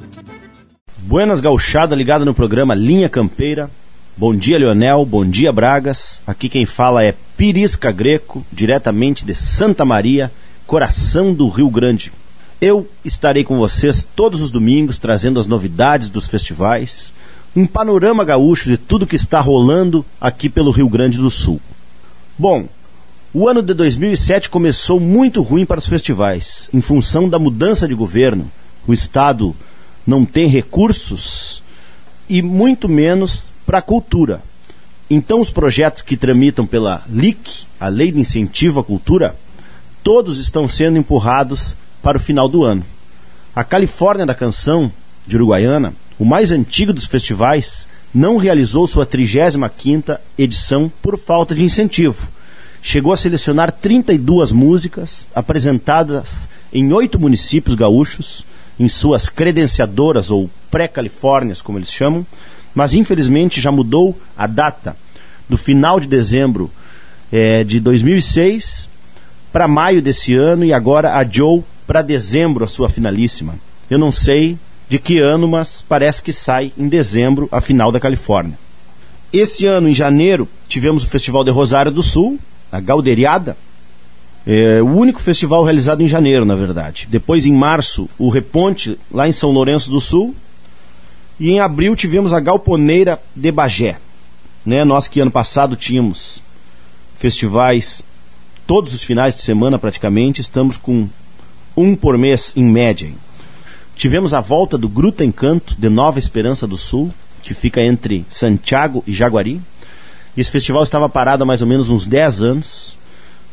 S22: Buenas gauchada ligada no programa Linha Campeira. Bom dia, Leonel. Bom dia, Bragas. Aqui quem fala é Pirisca Greco, diretamente de Santa Maria, coração do Rio Grande. Eu estarei com vocês todos os domingos trazendo as novidades dos festivais, um panorama gaúcho de tudo que está rolando aqui pelo Rio Grande do Sul. Bom, o ano de 2007 começou muito ruim para os festivais, em função da mudança de governo. O Estado não tem recursos e muito menos para a cultura. Então, os projetos que tramitam pela LIC, a Lei de Incentivo à Cultura, todos estão sendo empurrados para o final do ano. A Califórnia da Canção, de Uruguaiana, o mais antigo dos festivais, não realizou sua 35ª edição por falta de incentivo. Chegou a selecionar 32 músicas apresentadas em oito municípios gaúchos, em suas credenciadoras ou pré-califórnias, como eles chamam, mas infelizmente já mudou a data do final de dezembro é, de 2006 para maio desse ano e agora adiou para dezembro a sua finalíssima. Eu não sei de que ano, mas parece que sai em dezembro a final da Califórnia. Esse ano, em janeiro, tivemos o Festival de Rosário do Sul, a Galderiada, é, o único festival realizado em janeiro, na verdade. Depois, em março, o Reponte, lá em São Lourenço do Sul. E em abril tivemos a Galponeira de Bagé. Né? Nós que ano passado tínhamos festivais todos os finais de semana praticamente, estamos com um por mês em média. Tivemos a volta do Gruta Encanto de Nova Esperança do Sul, que fica entre Santiago e Jaguari. Esse festival estava parado há mais ou menos uns 10 anos.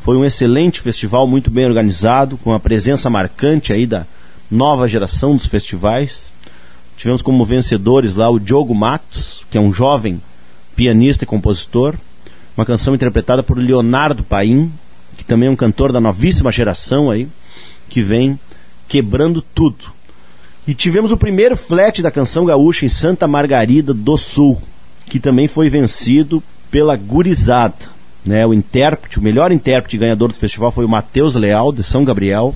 S22: Foi um excelente festival, muito bem organizado, com a presença marcante aí da nova geração dos festivais. Tivemos como vencedores lá o Diogo Matos, que é um jovem pianista e compositor. Uma canção interpretada por Leonardo Paim, que também é um cantor da novíssima geração aí, que vem quebrando tudo. E tivemos o primeiro flat da canção gaúcha em Santa Margarida do Sul, que também foi vencido pela gurizada. Né? O intérprete, o melhor intérprete ganhador do festival foi o Matheus Leal, de São Gabriel,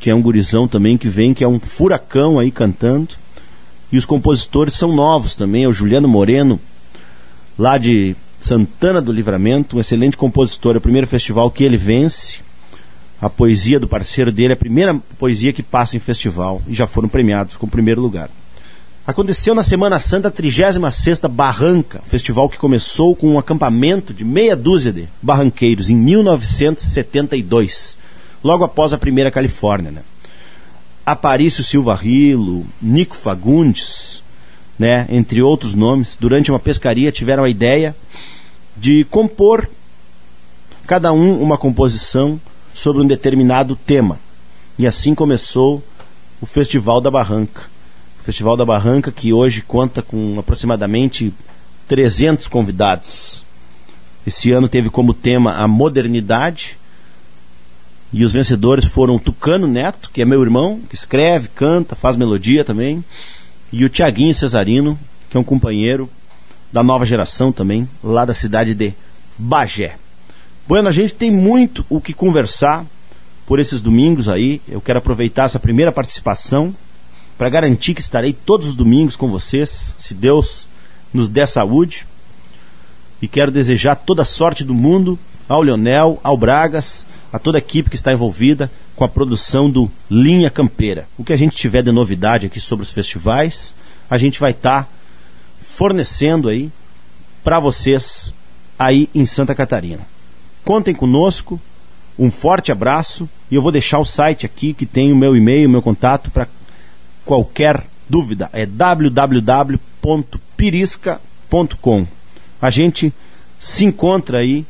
S22: que é um gurizão também que vem, que é um furacão aí cantando. E os compositores são novos também, é o Juliano Moreno, lá de Santana do Livramento, um excelente compositor, é o primeiro festival que ele vence. A poesia do parceiro dele é a primeira poesia que passa em festival e já foram premiados com o primeiro lugar. Aconteceu na Semana Santa a 36ª Barranca, festival que começou com um acampamento de meia dúzia de barranqueiros em 1972, logo após a primeira Califórnia. Né? Aparício Silva Rilo, Nico Fagundes, né, entre outros nomes, durante uma pescaria tiveram a ideia de compor cada um uma composição sobre um determinado tema. E assim começou o Festival da Barranca. Festival da Barranca que hoje conta com aproximadamente 300 convidados. Esse ano teve como tema a modernidade. E os vencedores foram o Tucano Neto, que é meu irmão, que escreve, canta, faz melodia também, e o Tiaguinho Cesarino, que é um companheiro da nova geração também, lá da cidade de Bagé. Bueno, a gente tem muito o que conversar por esses domingos aí. Eu quero aproveitar essa primeira participação para garantir que estarei todos os domingos com vocês, se Deus nos der saúde. E quero desejar toda a sorte do mundo ao Leonel, ao Bragas, a toda a equipe que está envolvida com a produção do Linha Campeira. O que a gente tiver de novidade aqui sobre os festivais, a gente vai estar tá fornecendo aí para vocês aí em Santa Catarina. Contem conosco, um forte abraço e eu vou deixar o site aqui que tem o meu e-mail, o meu contato para qualquer dúvida. É www.pirisca.com. A gente se encontra aí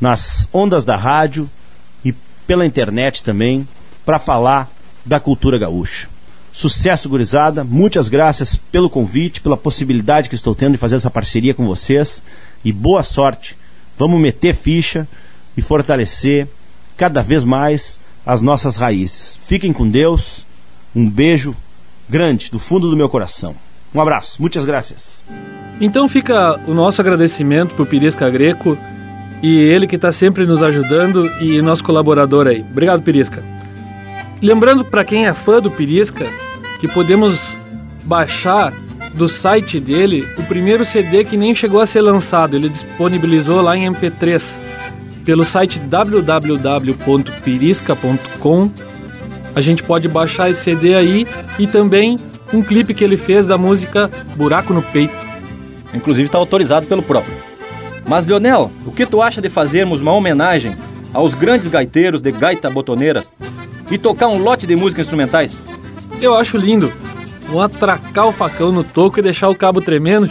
S22: nas ondas da rádio e pela internet também para falar da cultura gaúcha. Sucesso, gurizada. Muitas graças pelo convite, pela possibilidade que estou tendo de fazer essa parceria com vocês. E boa sorte. Vamos meter ficha e fortalecer cada vez mais as nossas raízes. Fiquem com Deus. Um beijo grande do fundo do meu coração. Um abraço. Muitas graças.
S6: Então fica o nosso agradecimento para o Pirisca Greco e ele que está sempre nos ajudando e nosso colaborador aí. Obrigado, Pirisca. Lembrando para quem é fã do Pirisca que podemos baixar do site dele o primeiro CD que nem chegou a ser lançado. Ele disponibilizou lá em MP3 pelo site www.pirisca.com. A gente pode baixar esse CD aí e também um clipe que ele fez da música Buraco no Peito.
S5: Inclusive está autorizado pelo próprio. Mas, Leonel, o que tu acha de fazermos uma homenagem aos grandes gaiteiros de gaita botoneiras e tocar um lote de músicas instrumentais?
S6: Eu acho lindo. Vão atracar o facão no toco e deixar o cabo tremendo.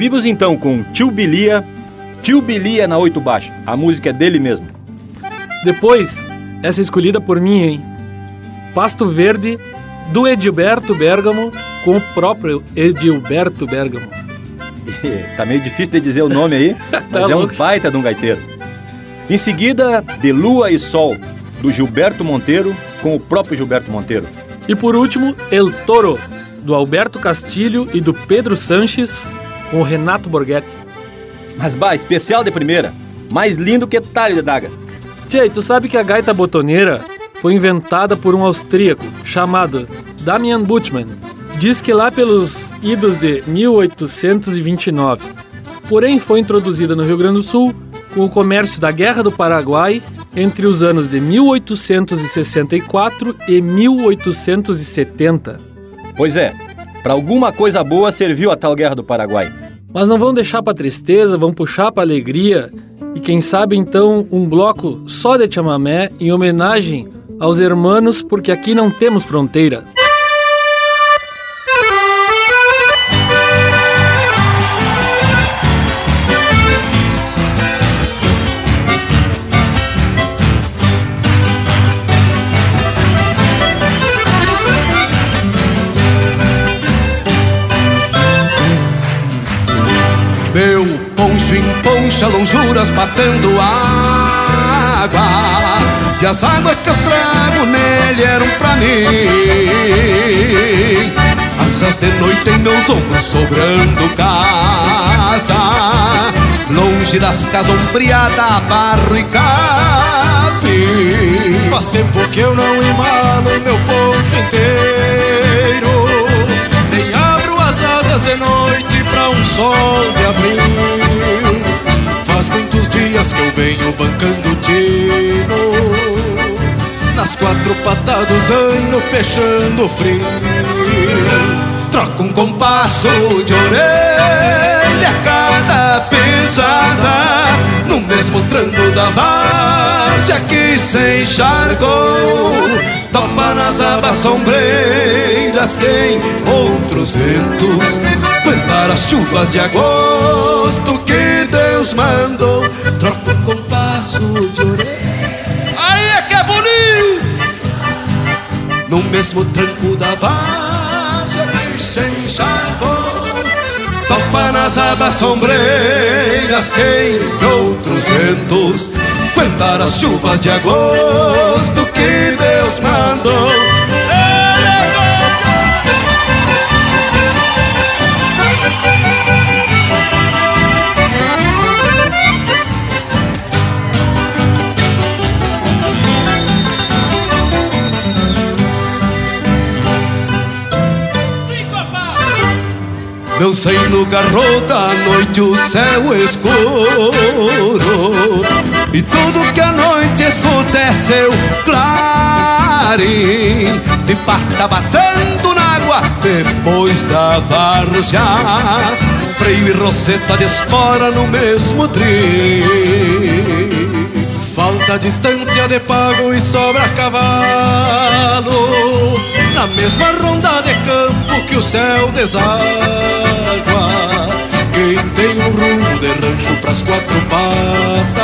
S5: Ouvimos então com Tio Bilia, Tio Bilia na oito baixo. A música é dele mesmo.
S6: Depois, essa é escolhida por mim, hein? Pasto Verde, do Edilberto Bergamo, com o próprio Edilberto Bergamo.
S5: tá meio difícil de dizer o nome aí, mas
S6: Tá
S5: é um baita de um gaiteiro. Em seguida, De Lua e Sol, do Gilberto Monteiro, com o próprio Gilberto Monteiro.
S6: E por último, El Toro, do Alberto Castilho e do Pedro Sanches, com o Renato Borghetti.
S5: Mas bah, especial de primeira. Mais lindo que talho de daga.
S6: Tchê, tu sabe que a gaita botoneira foi inventada por um austríaco chamado Damian Butchman. Diz que lá pelos idos de 1829. Porém, foi introduzida no Rio Grande do Sul com o comércio da Guerra do Paraguai entre os anos de 1864 e 1870.
S5: Pois é, para alguma coisa boa serviu a tal Guerra do Paraguai.
S6: Mas não vão deixar pra tristeza, vão puxar pra alegria e quem sabe então um bloco só de chamamé em homenagem aos hermanos, porque aqui não temos fronteira.
S9: Poncho em poncha, lonjuras batendo água. E as águas que eu trago nele eram pra mim. Assas de noite em meus ombros sobrando casa. Longe das casas ombreada, barro e capim
S14: Faz tempo que eu não embalo meu poncho inteiro. Nem abro as asas de noite pra um sol de abril. Faz muitos dias que eu venho bancando tino. Nas quatro patas do zaino peixando frio.
S9: Troca um compasso de orelha cada pisada. No mesmo tranco da várzea que se encharcou Topa nas abas sombreiras quem? Outros ventos Cantar as chuvas de agosto que Deus mandou. Troca um compasso de orelha. Aí é que é bonito. No mesmo tranco da várzea que se encharcou Topa nas abas sombreiras que outros ventos. Cantar as chuvas de agosto que Deus mandou Meu seio garrou da noite o céu escuro. E tudo que a noite escuta é seu clarim. De pata batendo na água depois da várzea Freio e roseta de espora no mesmo trim
S14: Falta distância de pago e sobra cavalo Na mesma ronda de campo que o céu deságua. Quem tem um rumo de rancho pras quatro patas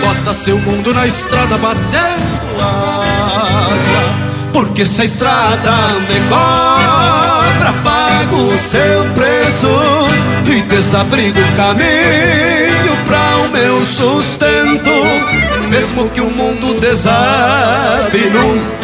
S14: Bota seu mundo na estrada batendo água.
S9: Porque se a estrada me cobra Pago o seu preço E desabrigo o caminho Pra o meu sustento Mesmo que o mundo desabe Num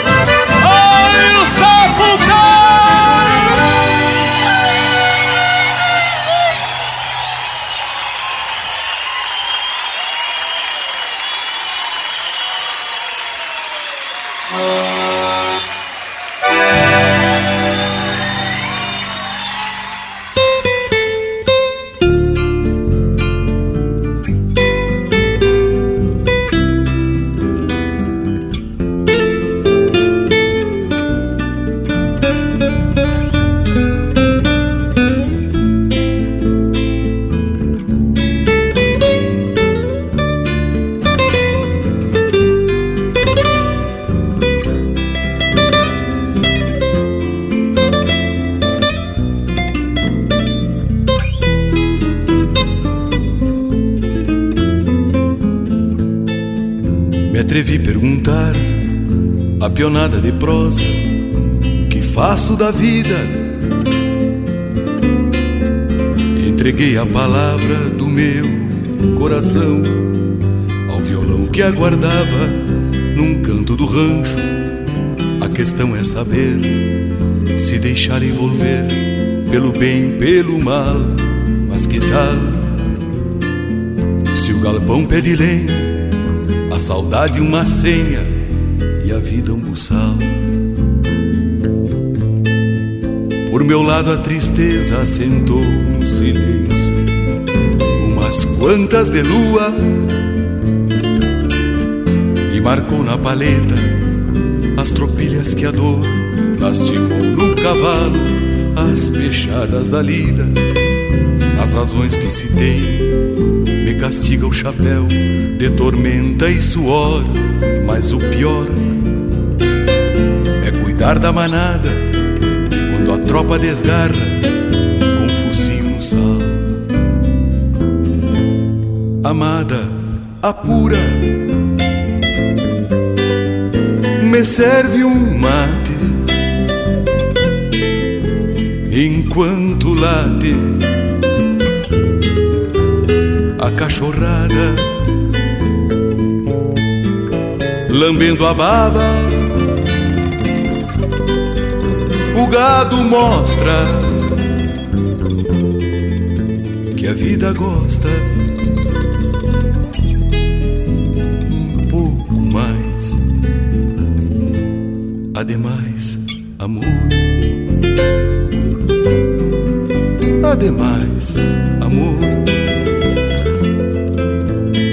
S23: A pionada de prosa que faço da vida. Entreguei a palavra do meu coração ao violão que aguardava num canto do rancho. A questão é saber se deixar envolver pelo bem, pelo mal, mas que tal se o galpão pede lenha? A saudade uma senha e a vida um buçal. Por meu lado a tristeza assentou no silêncio. Umas quantas de lua e marcou na paleta as tropilhas que a dor lastimou no cavalo, as pechadas da lida, as razões que se tem me castiga o chapéu de tormenta e suor, mas o pior cuidar da manada quando a tropa desgarra com focinho no sal. Amada, apura, me serve um mate enquanto late a cachorrada, lambendo a baba. O gado mostra que a vida gosta um pouco mais. Ademais, amor. Ademais, amor.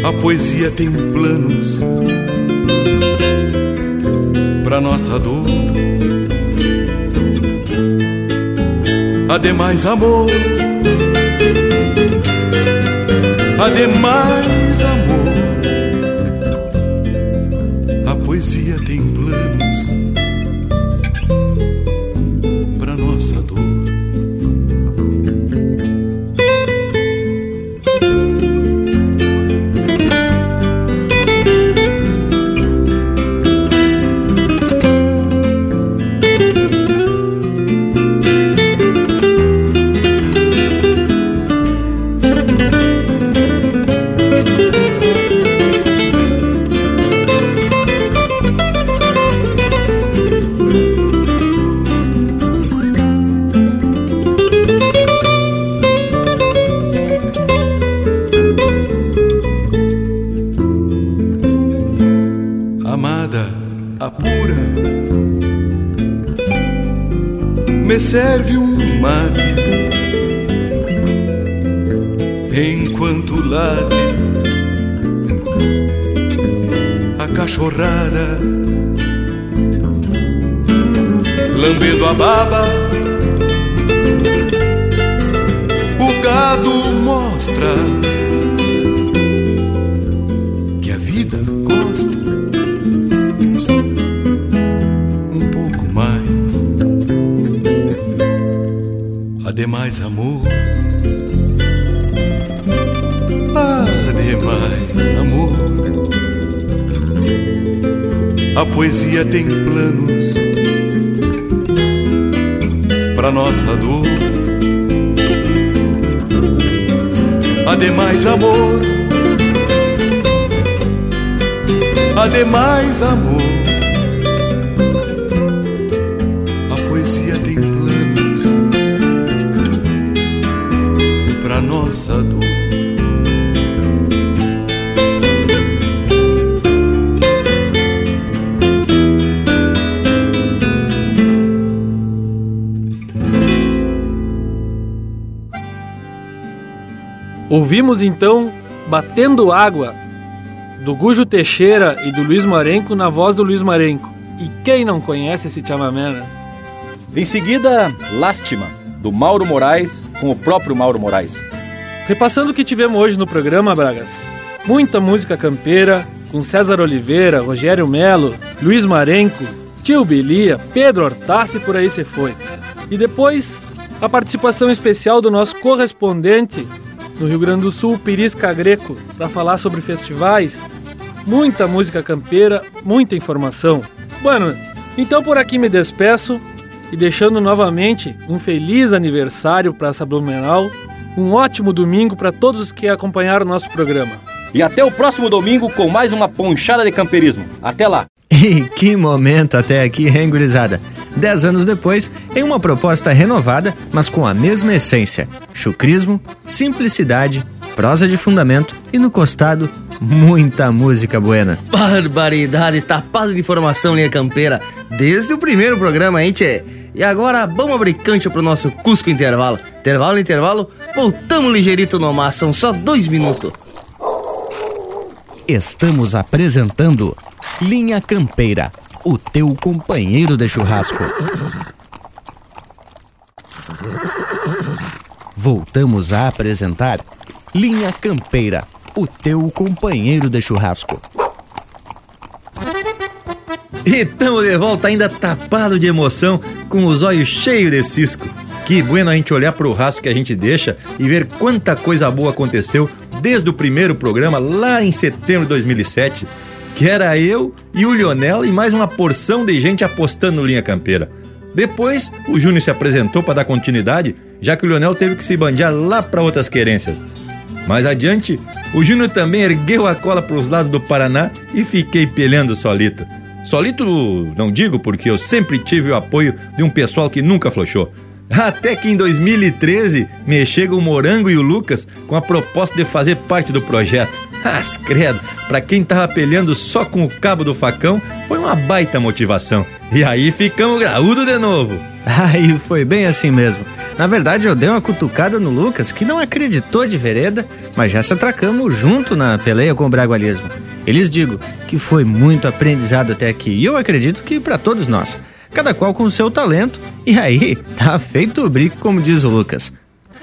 S23: A poesia tem planos pra nossa dor. Ademais, amor. Ademais, a baba. O gado mostra que a vida gosta um pouco mais. Ademais, amor. Ademais, amor. A poesia tem planos para nossa dor. Ademais amor, ademais amor. A poesia tem planos para nossa dor.
S6: Ouvimos então Batendo Água, do Gujo Teixeira e do Luiz Marenco na voz do Luiz Marenco. E quem não conhece esse chamamé, né?
S24: Em seguida, Lástima, do Mauro Moraes com o próprio Mauro Moraes.
S6: Repassando o que tivemos hoje no programa, Bragas. Muita música campeira, com César Oliveira, Rogério Melo, Luiz Marenco, Tio Belia, Pedro Hortaça e por aí se foi. E depois, a participação especial do nosso correspondente no Rio Grande do Sul, Pirisca Greco, para falar sobre festivais. Muita música campeira, muita informação. Bueno, então por aqui me despeço e deixando novamente um feliz aniversário para essa Blumenau, um ótimo domingo para todos os que acompanharam o nosso programa.
S24: E até o próximo domingo com mais uma ponchada de camperismo. Até lá!
S2: E que momento até aqui, hein, gurizada? Dez anos depois, em uma proposta renovada, mas com a mesma essência: chucrismo, simplicidade, prosa de fundamento e no costado, muita música buena.
S3: Barbaridade, tapado de informação linha campeira, desde o primeiro programa, hein, tchê? E agora, vamos abrir cancha pro nosso Cusco Intervalo. Intervalo, intervalo, voltamos ligeirito no mar, são só dois minutos.
S25: Estamos apresentando Linha Campeira, o teu companheiro de churrasco. Voltamos a apresentar Linha Campeira, o teu companheiro de churrasco.
S5: E estamos de volta ainda tapado de emoção, com os olhos cheios de cisco. Que bueno a gente olhar pro rastro que a gente deixa e ver quanta coisa boa aconteceu desde o primeiro programa lá em setembro de 2007, que era eu e o Lionel e mais uma porção de gente apostando no Linha Campeira. Depois, o Júnior se apresentou para dar continuidade, já que o Lionel teve que se bandear lá para outras querências. Mais adiante, o Júnior também ergueu a cola para os lados do Paraná e fiquei pelhando solito. Solito não digo porque eu sempre tive o apoio de um pessoal que nunca flochou. Até que em 2013 me chega o Morango e o Lucas com a proposta de fazer parte do projeto. As credo, pra quem tava peleando só com o cabo do facão, foi uma baita motivação. E aí ficamos graúdo de novo.
S2: Aí foi bem assim mesmo. Na verdade, eu dei uma cutucada no Lucas, que não acreditou de vereda, mas já se atracamos junto na peleia com o Bragualismo. Eles digo que foi muito aprendizado até aqui, e eu acredito que para todos nós. Cada qual com seu talento, e aí tá feito o brinco, como diz o Lucas.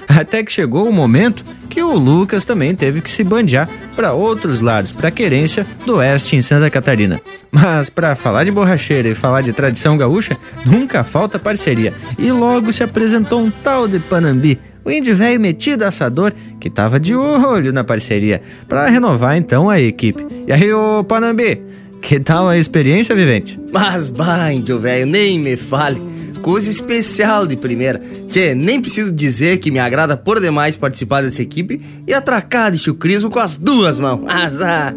S2: Até que chegou o momento que o Lucas também teve que se bandear para outros lados, para a querência do oeste em Santa Catarina. Mas para falar de borracheira e falar de tradição gaúcha, nunca falta parceria. E logo se apresentou um tal de Panambi, o índio velho metido assador que tava de olho na parceria, para renovar então a equipe. E aí, ô Panambi, que tal a experiência, vivente?
S3: Mas, bah, índio velho, nem me fale coisa especial de primeira. Tchê, nem preciso dizer que me agrada por demais participar dessa equipe e atracar de chucrismo com as duas mãos. Azar!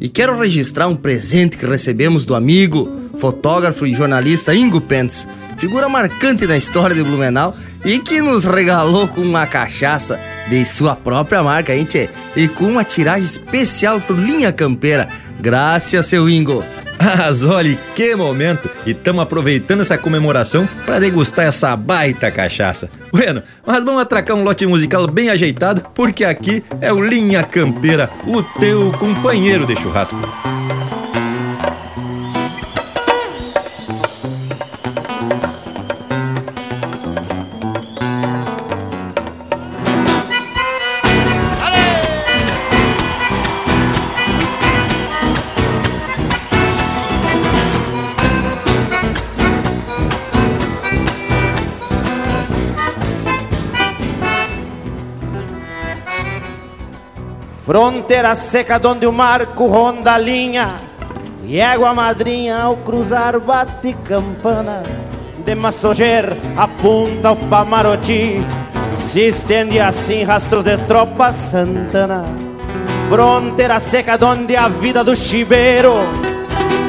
S3: E quero registrar um presente que recebemos do amigo, fotógrafo e jornalista Ingo Pentes, figura marcante na história de Blumenau e que nos regalou com uma cachaça de sua própria marca, hein, tchê? E com uma tiragem especial pro Linha Campeira. Graças, seu Ingo!
S5: Mas olha que momento! E estamos aproveitando essa comemoração para degustar essa baita cachaça. Bueno, mas vamos atracar um lote musical bem ajeitado, porque aqui é o Linha Campeira, o teu companheiro de churrasco.
S22: Fronteira seca onde o marco ronda a linha E égua madrinha ao cruzar bate campana. De Massoger aponta o Pamaroti Se estende assim rastros de tropa Santana. Fronteira seca onde a vida do chibeiro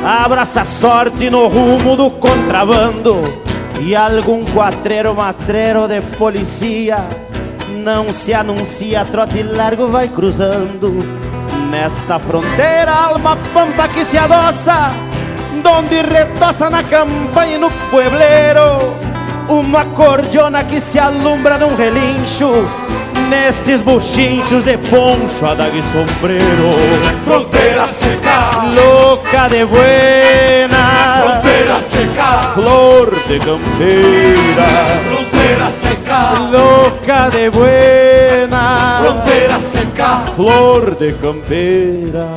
S22: Abraça a sorte no rumo do contrabando E algum quatreiro matreiro de policia Não se anuncia, trote largo vai cruzando. Nesta fronteira, alma pampa que se adoça Donde retoça na campanha e no puebleiro Uma cordiona que se alumbra num relincho Nestes buchinchos de poncho, adaga e sombreiro.
S26: Fronteira seca,
S22: Louca de buena.
S26: Fronteira seca,
S22: Flor de campeira
S26: fronteira seca,
S22: Louca de buena
S26: fronteira seca.
S22: Flor de campeira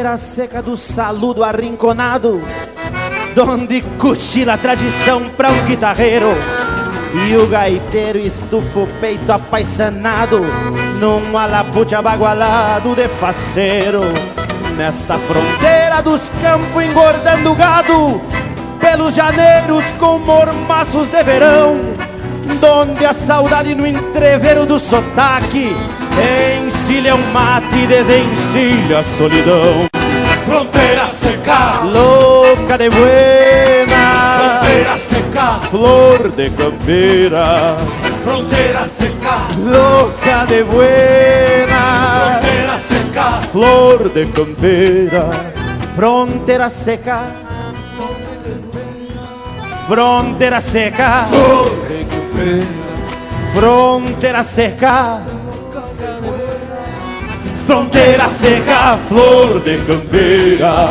S22: Fronteira seca do saludo arrinconado Donde cochila a tradição pra um guitarreiro E o gaiteiro estufa o peito apaixonado Num alapute abagualado de faceiro. Nesta fronteira dos campos engordando gado Pelos janeiros com mormaços de verão Donde a saudade no entrevero do sotaque Encilha o mate e desencilha a solidão.
S26: Fronteira seca,
S22: Louca de buena.
S26: Fronteira seca,
S22: Flor de campeira
S26: fronteira seca,
S22: Louca de buena.
S26: Fronteira seca,
S22: Flor de campeira Fronteira seca. Fronteira seca. Fronteira seca Fronteira seca Flor de campeira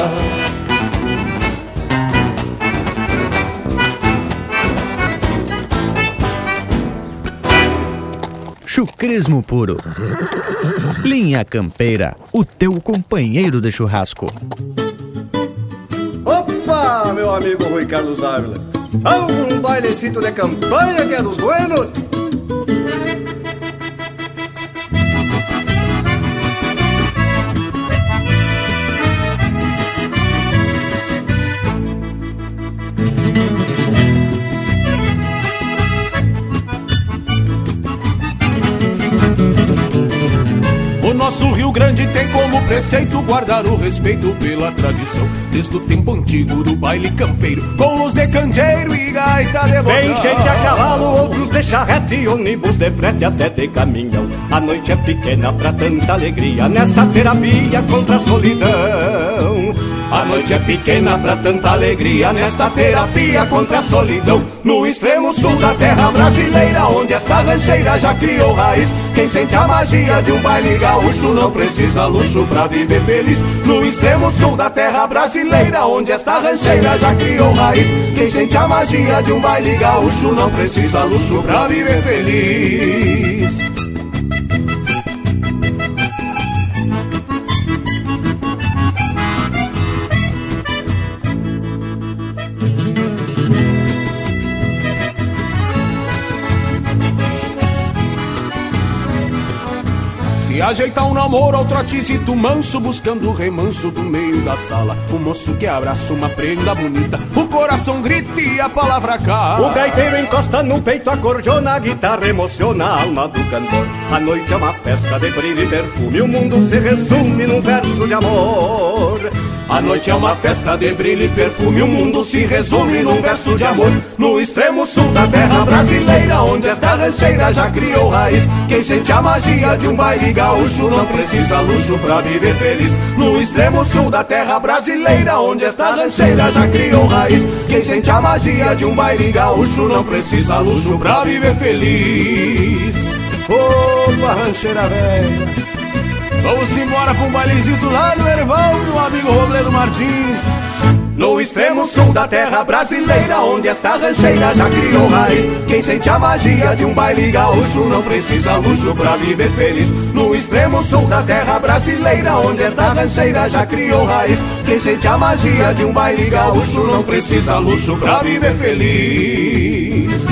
S2: Chucrismo puro. Linha Campeira, o teu companheiro de churrasco.
S14: Opa, meu amigo Rui Carlos Ávila. Algum bailecito de campanha que é dos buenos?
S19: Nosso Rio Grande tem como preceito guardar o respeito pela tradição. Desde o tempo antigo do baile campeiro, com luz de candeeiro e gaita de botão.
S14: Tem gente a cavalo, outros de charrete, ônibus de frete até de caminhão. A noite é pequena pra tanta alegria nesta terapia contra a solidão.
S19: A noite é pequena pra tanta alegria nesta terapia contra a solidão. No extremo sul da terra brasileira, onde esta rancheira já criou raiz. Quem sente a magia de um baile gaúcho não precisa luxo pra viver feliz. No extremo sul da terra brasileira, onde esta rancheira já criou raiz. Quem sente a magia de um baile gaúcho não precisa luxo pra viver feliz. Ajeitar um namoro ao trotezito manso Buscando o remanso do meio da sala O moço que abraça uma prenda bonita O coração grita e a palavra cala
S14: O gaiteiro encosta no peito a a guitarra emociona a alma do cantor. A noite é uma festa de brilho e perfume, o mundo se resume num verso de amor.
S19: A noite é uma festa de brilho e perfume O mundo se resume num verso de amor No extremo sul da terra brasileira Onde esta rancheira já criou raiz Quem sente a magia de um baile gaúcho Não precisa luxo pra viver feliz No extremo sul da terra brasileira Onde esta rancheira já criou raiz Quem sente a magia de um baile gaúcho Não precisa luxo pra viver feliz
S13: Opa, rancheira velha. Vamos embora com um bailezinho lá no Erval, meu amigo Robledo Martins. No extremo sul da terra brasileira, onde esta rancheira já criou raiz. Quem sente a magia de um baile gaúcho não precisa luxo pra viver feliz. No extremo sul da terra brasileira, onde esta rancheira já criou raiz. Quem sente a magia de um baile gaúcho não precisa luxo pra viver feliz.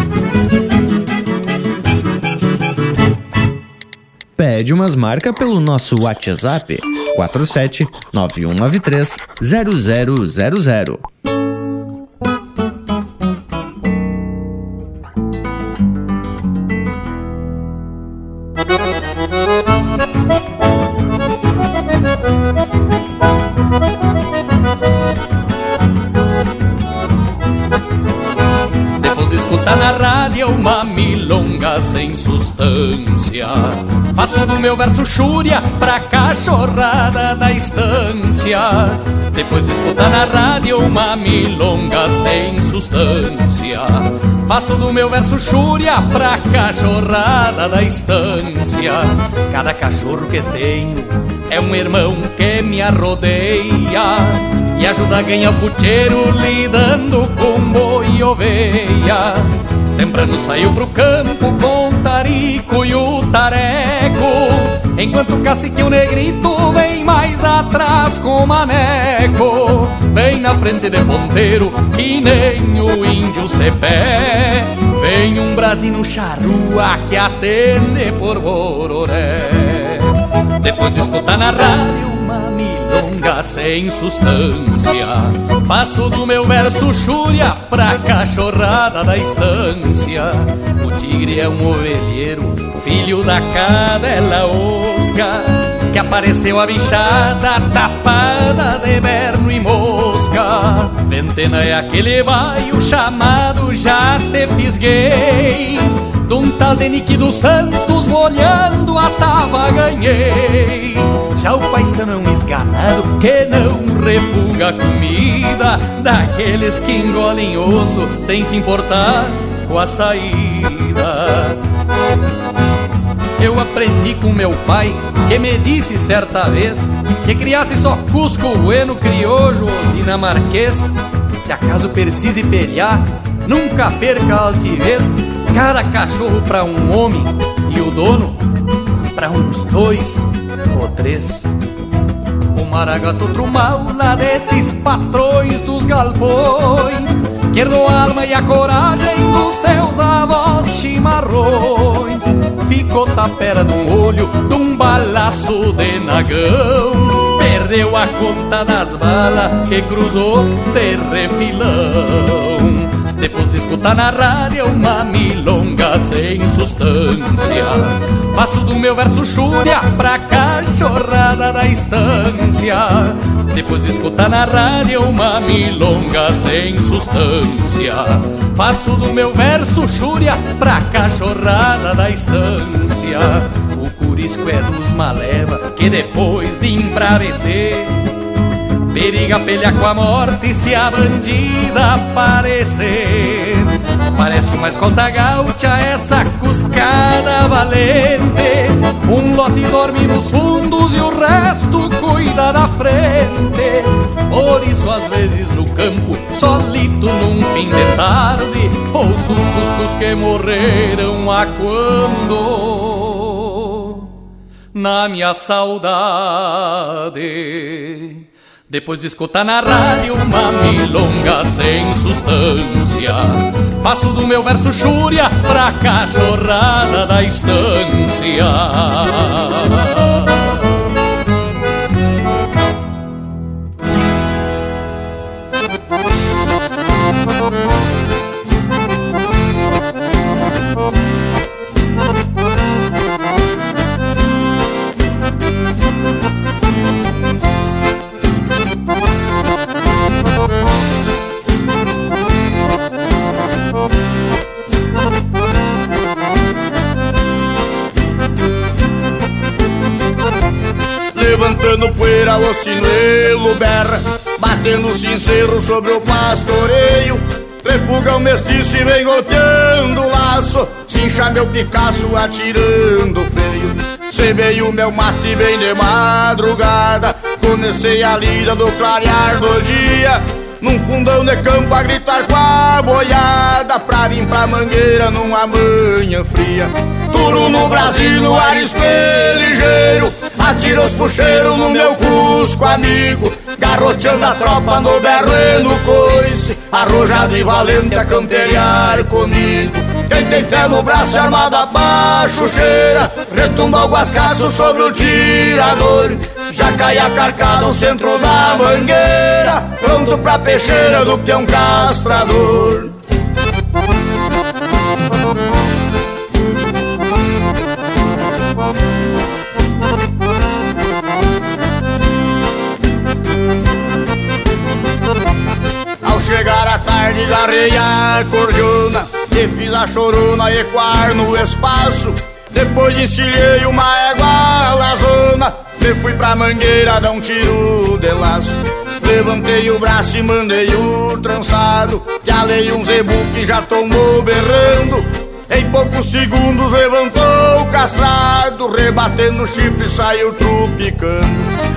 S2: Pede umas marcas pelo nosso WhatsApp 47 9193 0000.
S27: Sem sustância Faço do meu verso chúria pra cachorrada da estância. Depois de escutar na rádio uma milonga sem sustância. Faço do meu verso chúria pra cachorrada da estância. Cada cachorro que tenho é um irmão que me arrodeia e ajuda a ganhar puteiro lidando com boi e oveia. Temprano saiu pro campo com o tarico e o tareco, enquanto o cacique o negrito vem mais atrás com o maneco. Bem na frente de ponteiro, que nem o índio cepé. Vem um brasino charrua que atende por bororé. Depois de escutar na rádio milonga sem sustância Faço do meu verso chúria pra cachorrada da estância. O tigre é um ovelheiro, filho da cadela osca Que apareceu a bichada tapada de berno e mosca. Ventena é aquele baio chamado Já Te Fisguei de um tal de Nick dos Santos, olhando a tava ganhei. Já o um esganado que não refuga comida, daqueles que engolem osso sem se importar com a saída. Eu aprendi com meu pai, que me disse certa vez que criasse só Cusco, Bueno, Criojo ou Dinamarquês. Se acaso precise pelear, nunca perca a altivez cada cachorro pra um homem e o dono pra uns dois ou três. O maragato outro mal lá desses patrões dos galpões que herdou a alma e a coragem dos seus avós chimarrões. Ficou tapera de um olho, de um balaço de nagão. Perdeu a conta das balas que cruzou de refilão. De escutar na rádio uma milonga sem sustância Faço do meu verso chúria pra cachorrada da estância. Depois de escutar na rádio uma milonga sem sustância Faço do meu verso chúria pra cachorrada da estância. O curisco é dos maleva que depois de embravecer Periga pelha com a morte se a bandida aparecer. Parece uma escolta gaúcha essa cuscada valente. Um lote dorme nos fundos e o resto cuida da frente. Por isso às vezes no campo, solito num fim de tarde Ouço os cuscos que morreram a quando? Na minha saudade depois de escutar na rádio uma milonga sem sustância Faço do meu verso chúria pra cachorrada da estância
S13: O sinuelo berra Batendo sincero sobre o pastoreio. Refuga o mestiço e vem golpeando o laço. Cincha meu Picasso atirando freio. Cebei o meu mate bem de madrugada, comecei a lida do clarear do dia. Num fundão de campo a gritar com a boiada. Pra vir pra mangueira numa manhã fria. Duro no Brasil, no arisco ligeiro Atira os puxeiros no meu cusco amigo. Garroteando a tropa no berro e no coice. Arrojado e valente a camperiar comigo. Quem tem fé no braço armado abaixo cheira. Retumba o guascaço sobre o tirador. Já cai a carcada no centro da mangueira. Pronto pra peixeira do peão castrador garrei a cordiona E fiz a chorona ecoar no espaço. Depois encilhei uma égua lazona E fui pra mangueira dar um tiro de laço. Levantei o braço e mandei o trançado Que alei um zebu que já tomou berrando Em poucos segundos levantou o castrado Rebatendo o chifre saiu trupicando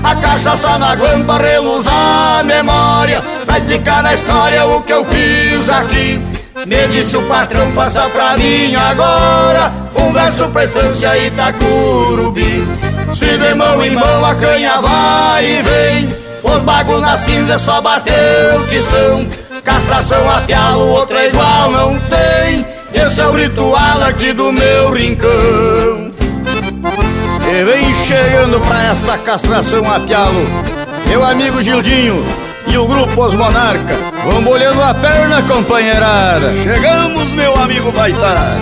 S13: A cachaça na guampa reluz a memória. Vai ficar na história o que eu fiz aqui. Me disse o patrão, faça pra mim agora. Um verso pra estância Itacurubi Se de mão em mão a canha vai e vem. Os bagos na cinza só bater o tição Castração a pialo, outra igual não tem Esse é o ritual aqui do meu rincão. E vem chegando pra esta castração a pialo Meu amigo Gildinho e o grupo Os Monarca. Vão molhando a perna, companheirada.
S28: Chegamos, meu amigo Baitar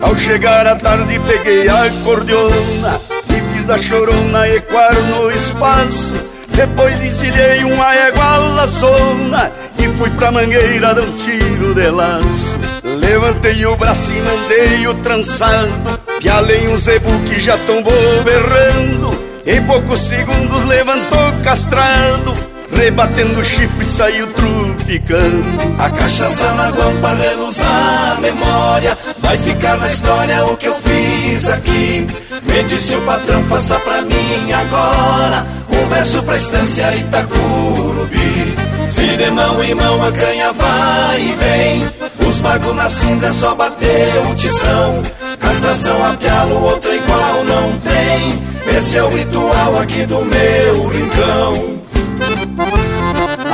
S28: Ao chegar à tarde peguei a cordiona E fiz a chorona ecoar no espaço depois encilhei uma égua laçona E fui pra mangueira dar um tiro de laço. Levantei o braço e mandei o trançado Pialei um zebu que já tombou berrando Em poucos segundos levantou castrado Rebatendo o chifre saiu trupicando
S29: A cachaça na guampa reluz a memória Vai ficar na história o que eu fiz aqui Me disse o patrão, faça pra mim agora Um verso pra estância Itacurubi. Se de mão em mão a canha vai e vem Os bagos na cinza é só bater o tição. Castração a pialo, outra igual não tem. Esse é o ritual aqui do meu rincão.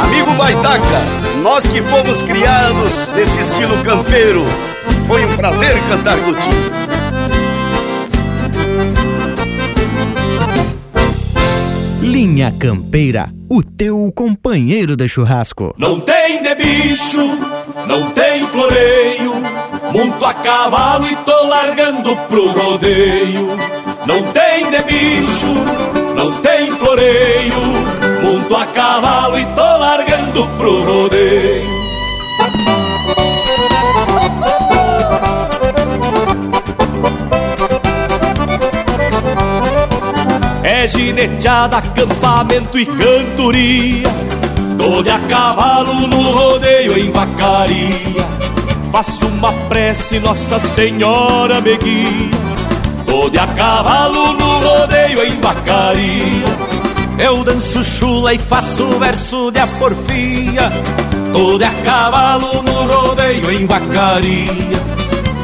S28: Amigo Baitaca, nós que fomos criados nesse estilo campeiro, foi um prazer cantar contigo.
S2: Linha Campeira, o teu companheiro de churrasco.
S7: Não tem de bicho, não tem floreio, monto a cavalo e tô largando pro rodeio. Não tem de bicho, não tem floreio, monto a cavalo e tô largando pro rodeio. É gineteada, acampamento e cantoria. Tô de a cavalo no rodeio em vacaria. Faço uma prece, Nossa Senhora me guia. Tô de a cavalo no rodeio em vacaria. Eu danço chula e faço verso de a porfia Tô de a cavalo no rodeio em vacaria.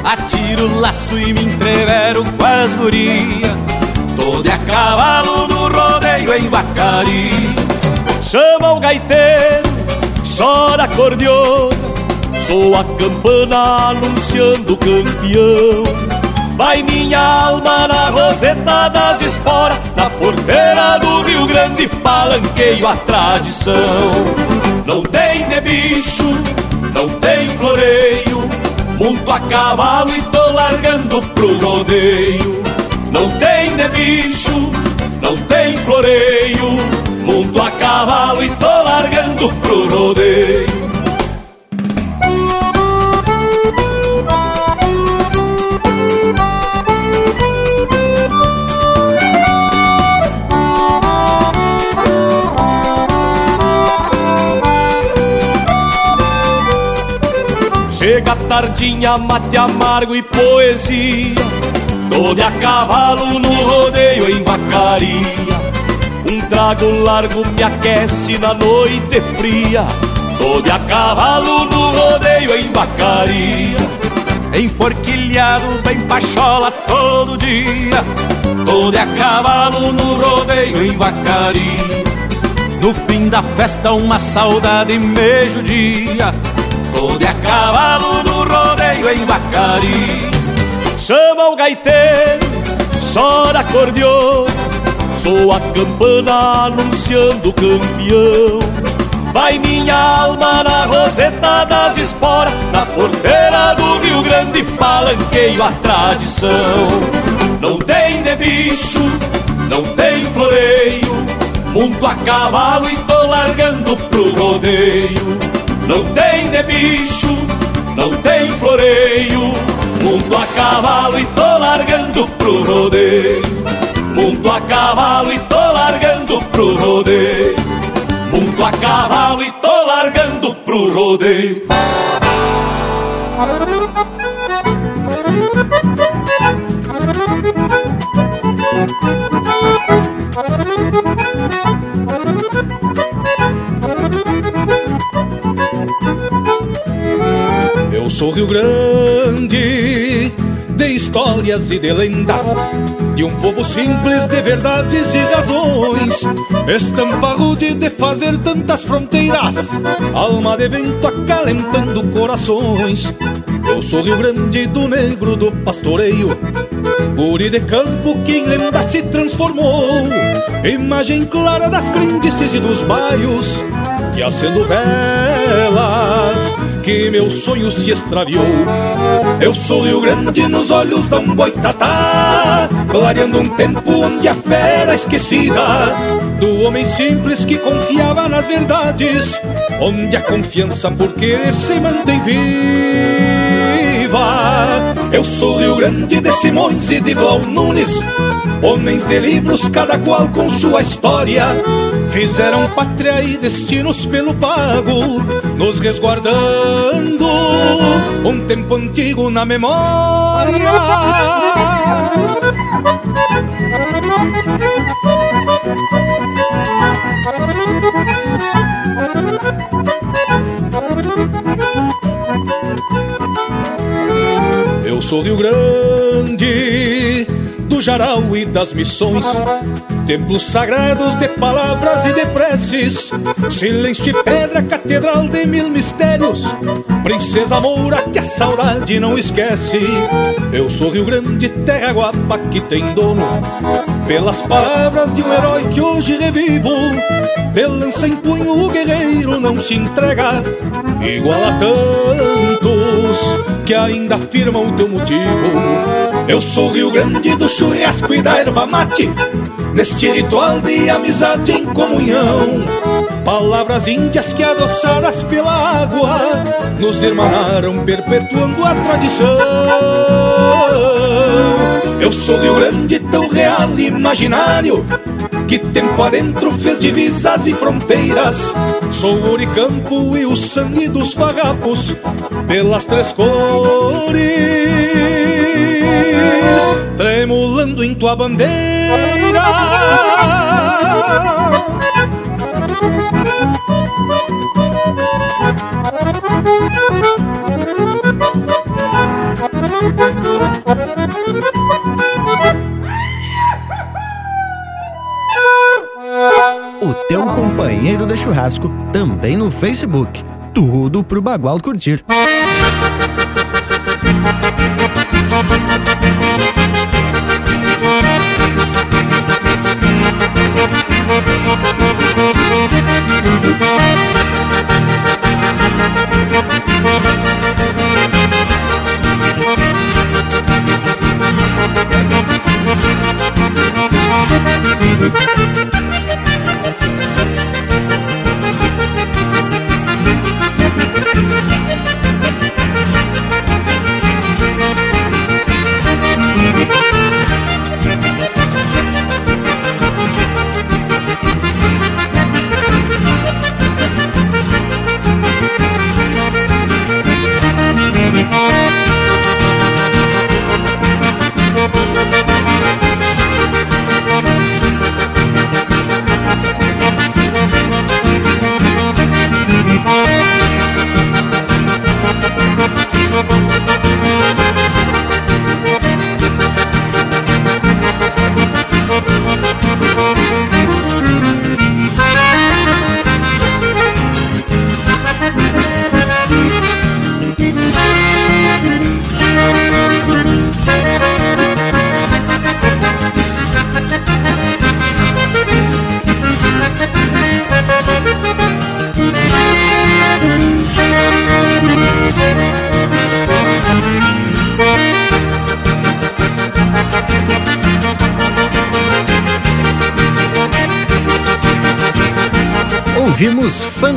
S7: Atiro laço e me entrevero com as gurias De a cavalo no rodeio em vacaria Chama o gaiteiro, chora a cordiona Sou a campana anunciando o campeão. Vai minha alma na roseta das esporas Na porteira do Rio Grande palanqueio a tradição. Não tem de bicho, não tem floreio Monto a cavalo e tô largando pro rodeio Não tem de bicho, não tem floreio Monto a cavalo e tô largando pro rodeio chega tardinha, mate amargo e poesia. Tô de a cavalo no rodeio em vacaria. Um trago largo me aquece na noite fria. Tô de a cavalo no rodeio em vacaria. Enforquilhado bem pachola todo dia. Tô de a cavalo no rodeio em vacaria. No fim da festa uma saudade me judia Tô de a cavalo no rodeio em Bacari Chama o gaiteiro, chora acordeon. Sou a campana anunciando campeão. Vai minha alma na roseta das esporas Na porteira do Rio Grande palanqueio a tradição. Não tem de bicho, não tem floreio Monto a cavalo e tô largando pro rodeio. Não tem de bicho, não tem floreio Monto a cavalo e tô largando pro rodeio Monto a cavalo e tô largando pro rodeio Monto a cavalo e tô largando pro rodeio
S8: Eu sou Rio Grande, de histórias e de lendas, de um povo simples de verdades e razões. Estampa rude de fazer tantas fronteiras, alma de vento acalentando corações. Eu sou Rio Grande do negro do pastoreio, guri de campo que em lenda se transformou. Imagem clara das crendices e dos baios, que acendo velas que meu sonho se extraviou. Eu sou Rio Grande nos olhos da um boitatá, clareando um tempo onde a fera esquecida do homem simples que confiava nas verdades, onde a confiança por querer se mantém viva. Eu sou Rio Grande de Simões e de Blau Nunes, homens de livros, cada qual com sua história. Fizeram pátria e destinos pelo pago, nos resguardando um tempo antigo na memória. Eu sou Rio Grande, do Jaral e das Missões, templos sagrados de palavras e de preces, silêncio e pedra, catedral de mil mistérios, princesa moura que a saudade não esquece. Eu sou Rio Grande, terra guapa que tem dono, pelas palavras de um herói que hoje revivo, de lança em punho o guerreiro não se entrega, igual a tantos que ainda afirmam o teu motivo. Eu sou Rio Grande do churrasco e da erva mate, neste ritual de amizade em comunhão. Palavras índias que adoçadas pela água nos irmanaram perpetuando a tradição. Eu sou Rio Grande, tão real e imaginário, que tempo adentro fez divisas e fronteiras. Sou o Oricampo e o sangue dos farrapos pelas três cores, tremulando em tua bandeira.
S2: O teu companheiro de churrasco também no Facebook. Tudo pro Bagual curtir.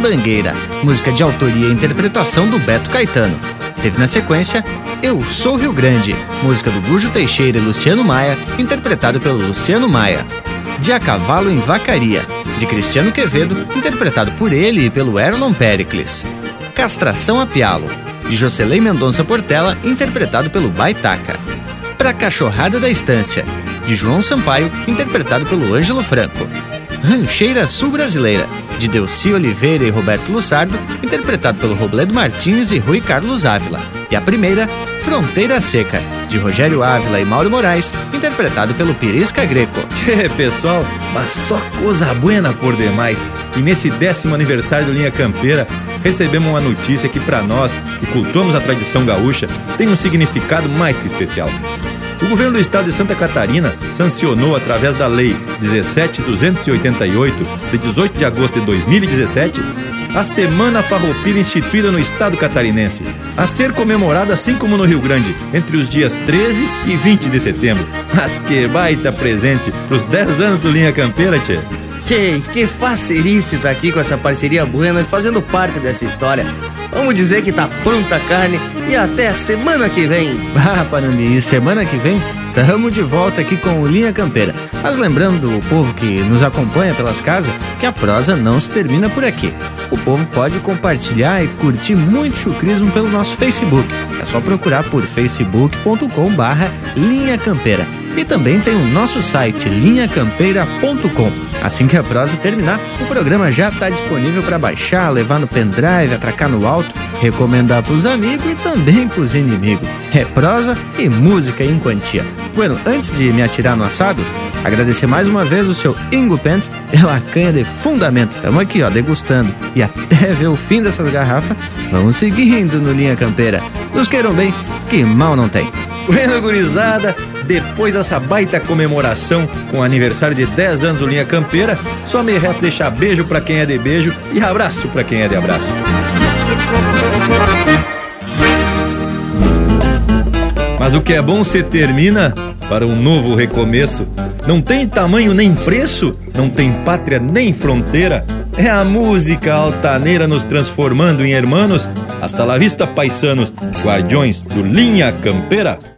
S2: Ouvimos Fandangueira, música de autoria e interpretação do Beto Caetano. Teve na sequência Eu Sou Rio Grande, música do Gujo Teixeira e Luciano Maia, interpretado pelo Luciano Maia. De A Cavalo em Vacaria, de Cristiano Quevedo, interpretado por ele e pelo Erlon Pericles. Castração a Pialo, de Jocelyn Mendonça Portela, interpretado pelo Baitaca. Pra Cachorrada da Estância, de João Sampaio, interpretado pelo Ângelo Franco. Rancheira Sul Brasileira, de Delci Oliveira e Roberto Lussardo, interpretado pelo Robledo Martins e Rui Carlos Ávila. E a primeira, Fronteira Seca, de Rogério Ávila e Mauro Moraes, interpretado pelo Pirisca Greco.
S5: Tchê, pessoal, mas só coisa buena por demais. E nesse décimo aniversário do Linha Campeira, recebemos uma notícia que para nós, que cultuamos a tradição gaúcha, tem um significado mais que especial. O governo do estado de Santa Catarina sancionou, através da Lei 17288, de 18 de agosto de 2017, a Semana Farroupilha instituída no estado catarinense, a ser comemorada assim como no Rio Grande, entre os dias 13 e 20 de setembro. Mas que baita presente pros 10 anos do Linha Campeira, tchê!
S3: Tchê, que facerice tá aqui com essa parceria buena e fazendo parte dessa história. Vamos dizer que tá pronta a carne e até semana que vem.
S2: Ah, Panambi, semana que vem Tamo de volta aqui com o Linha Campeira. Mas lembrando o povo que nos acompanha pelas casas que a prosa não se termina por aqui. O povo pode compartilhar e curtir muito chucrismo pelo nosso Facebook. É só procurar por facebook.com barra Linha Campeira. E também tem o nosso site linhacampeira.com. Assim que a prosa terminar, o programa já está disponível para baixar, levar no pendrive, atracar no alto, recomendar para os amigos e também para os inimigos. É prosa e música em quantia. Bueno, antes de me atirar no assado, agradecer mais uma vez o seu Ingo Pence pela canha de fundamento. Estamos aqui, ó, degustando. E até ver o fim dessas garrafas, vamos seguindo no Linha Campeira. Nos queiram bem, que mal não tem.
S5: Bueno, gurizada, depois dessa baita comemoração com o aniversário de 10 anos do Linha Campeira, só me resta deixar beijo pra quem é de beijo e abraço pra quem é de abraço. Mas o que é bom se termina para um novo recomeço. Não tem tamanho nem preço, não tem pátria nem fronteira. É a música altaneira nos transformando em hermanos. Hasta la vista, paisanos, guardiões do Linha Campeira.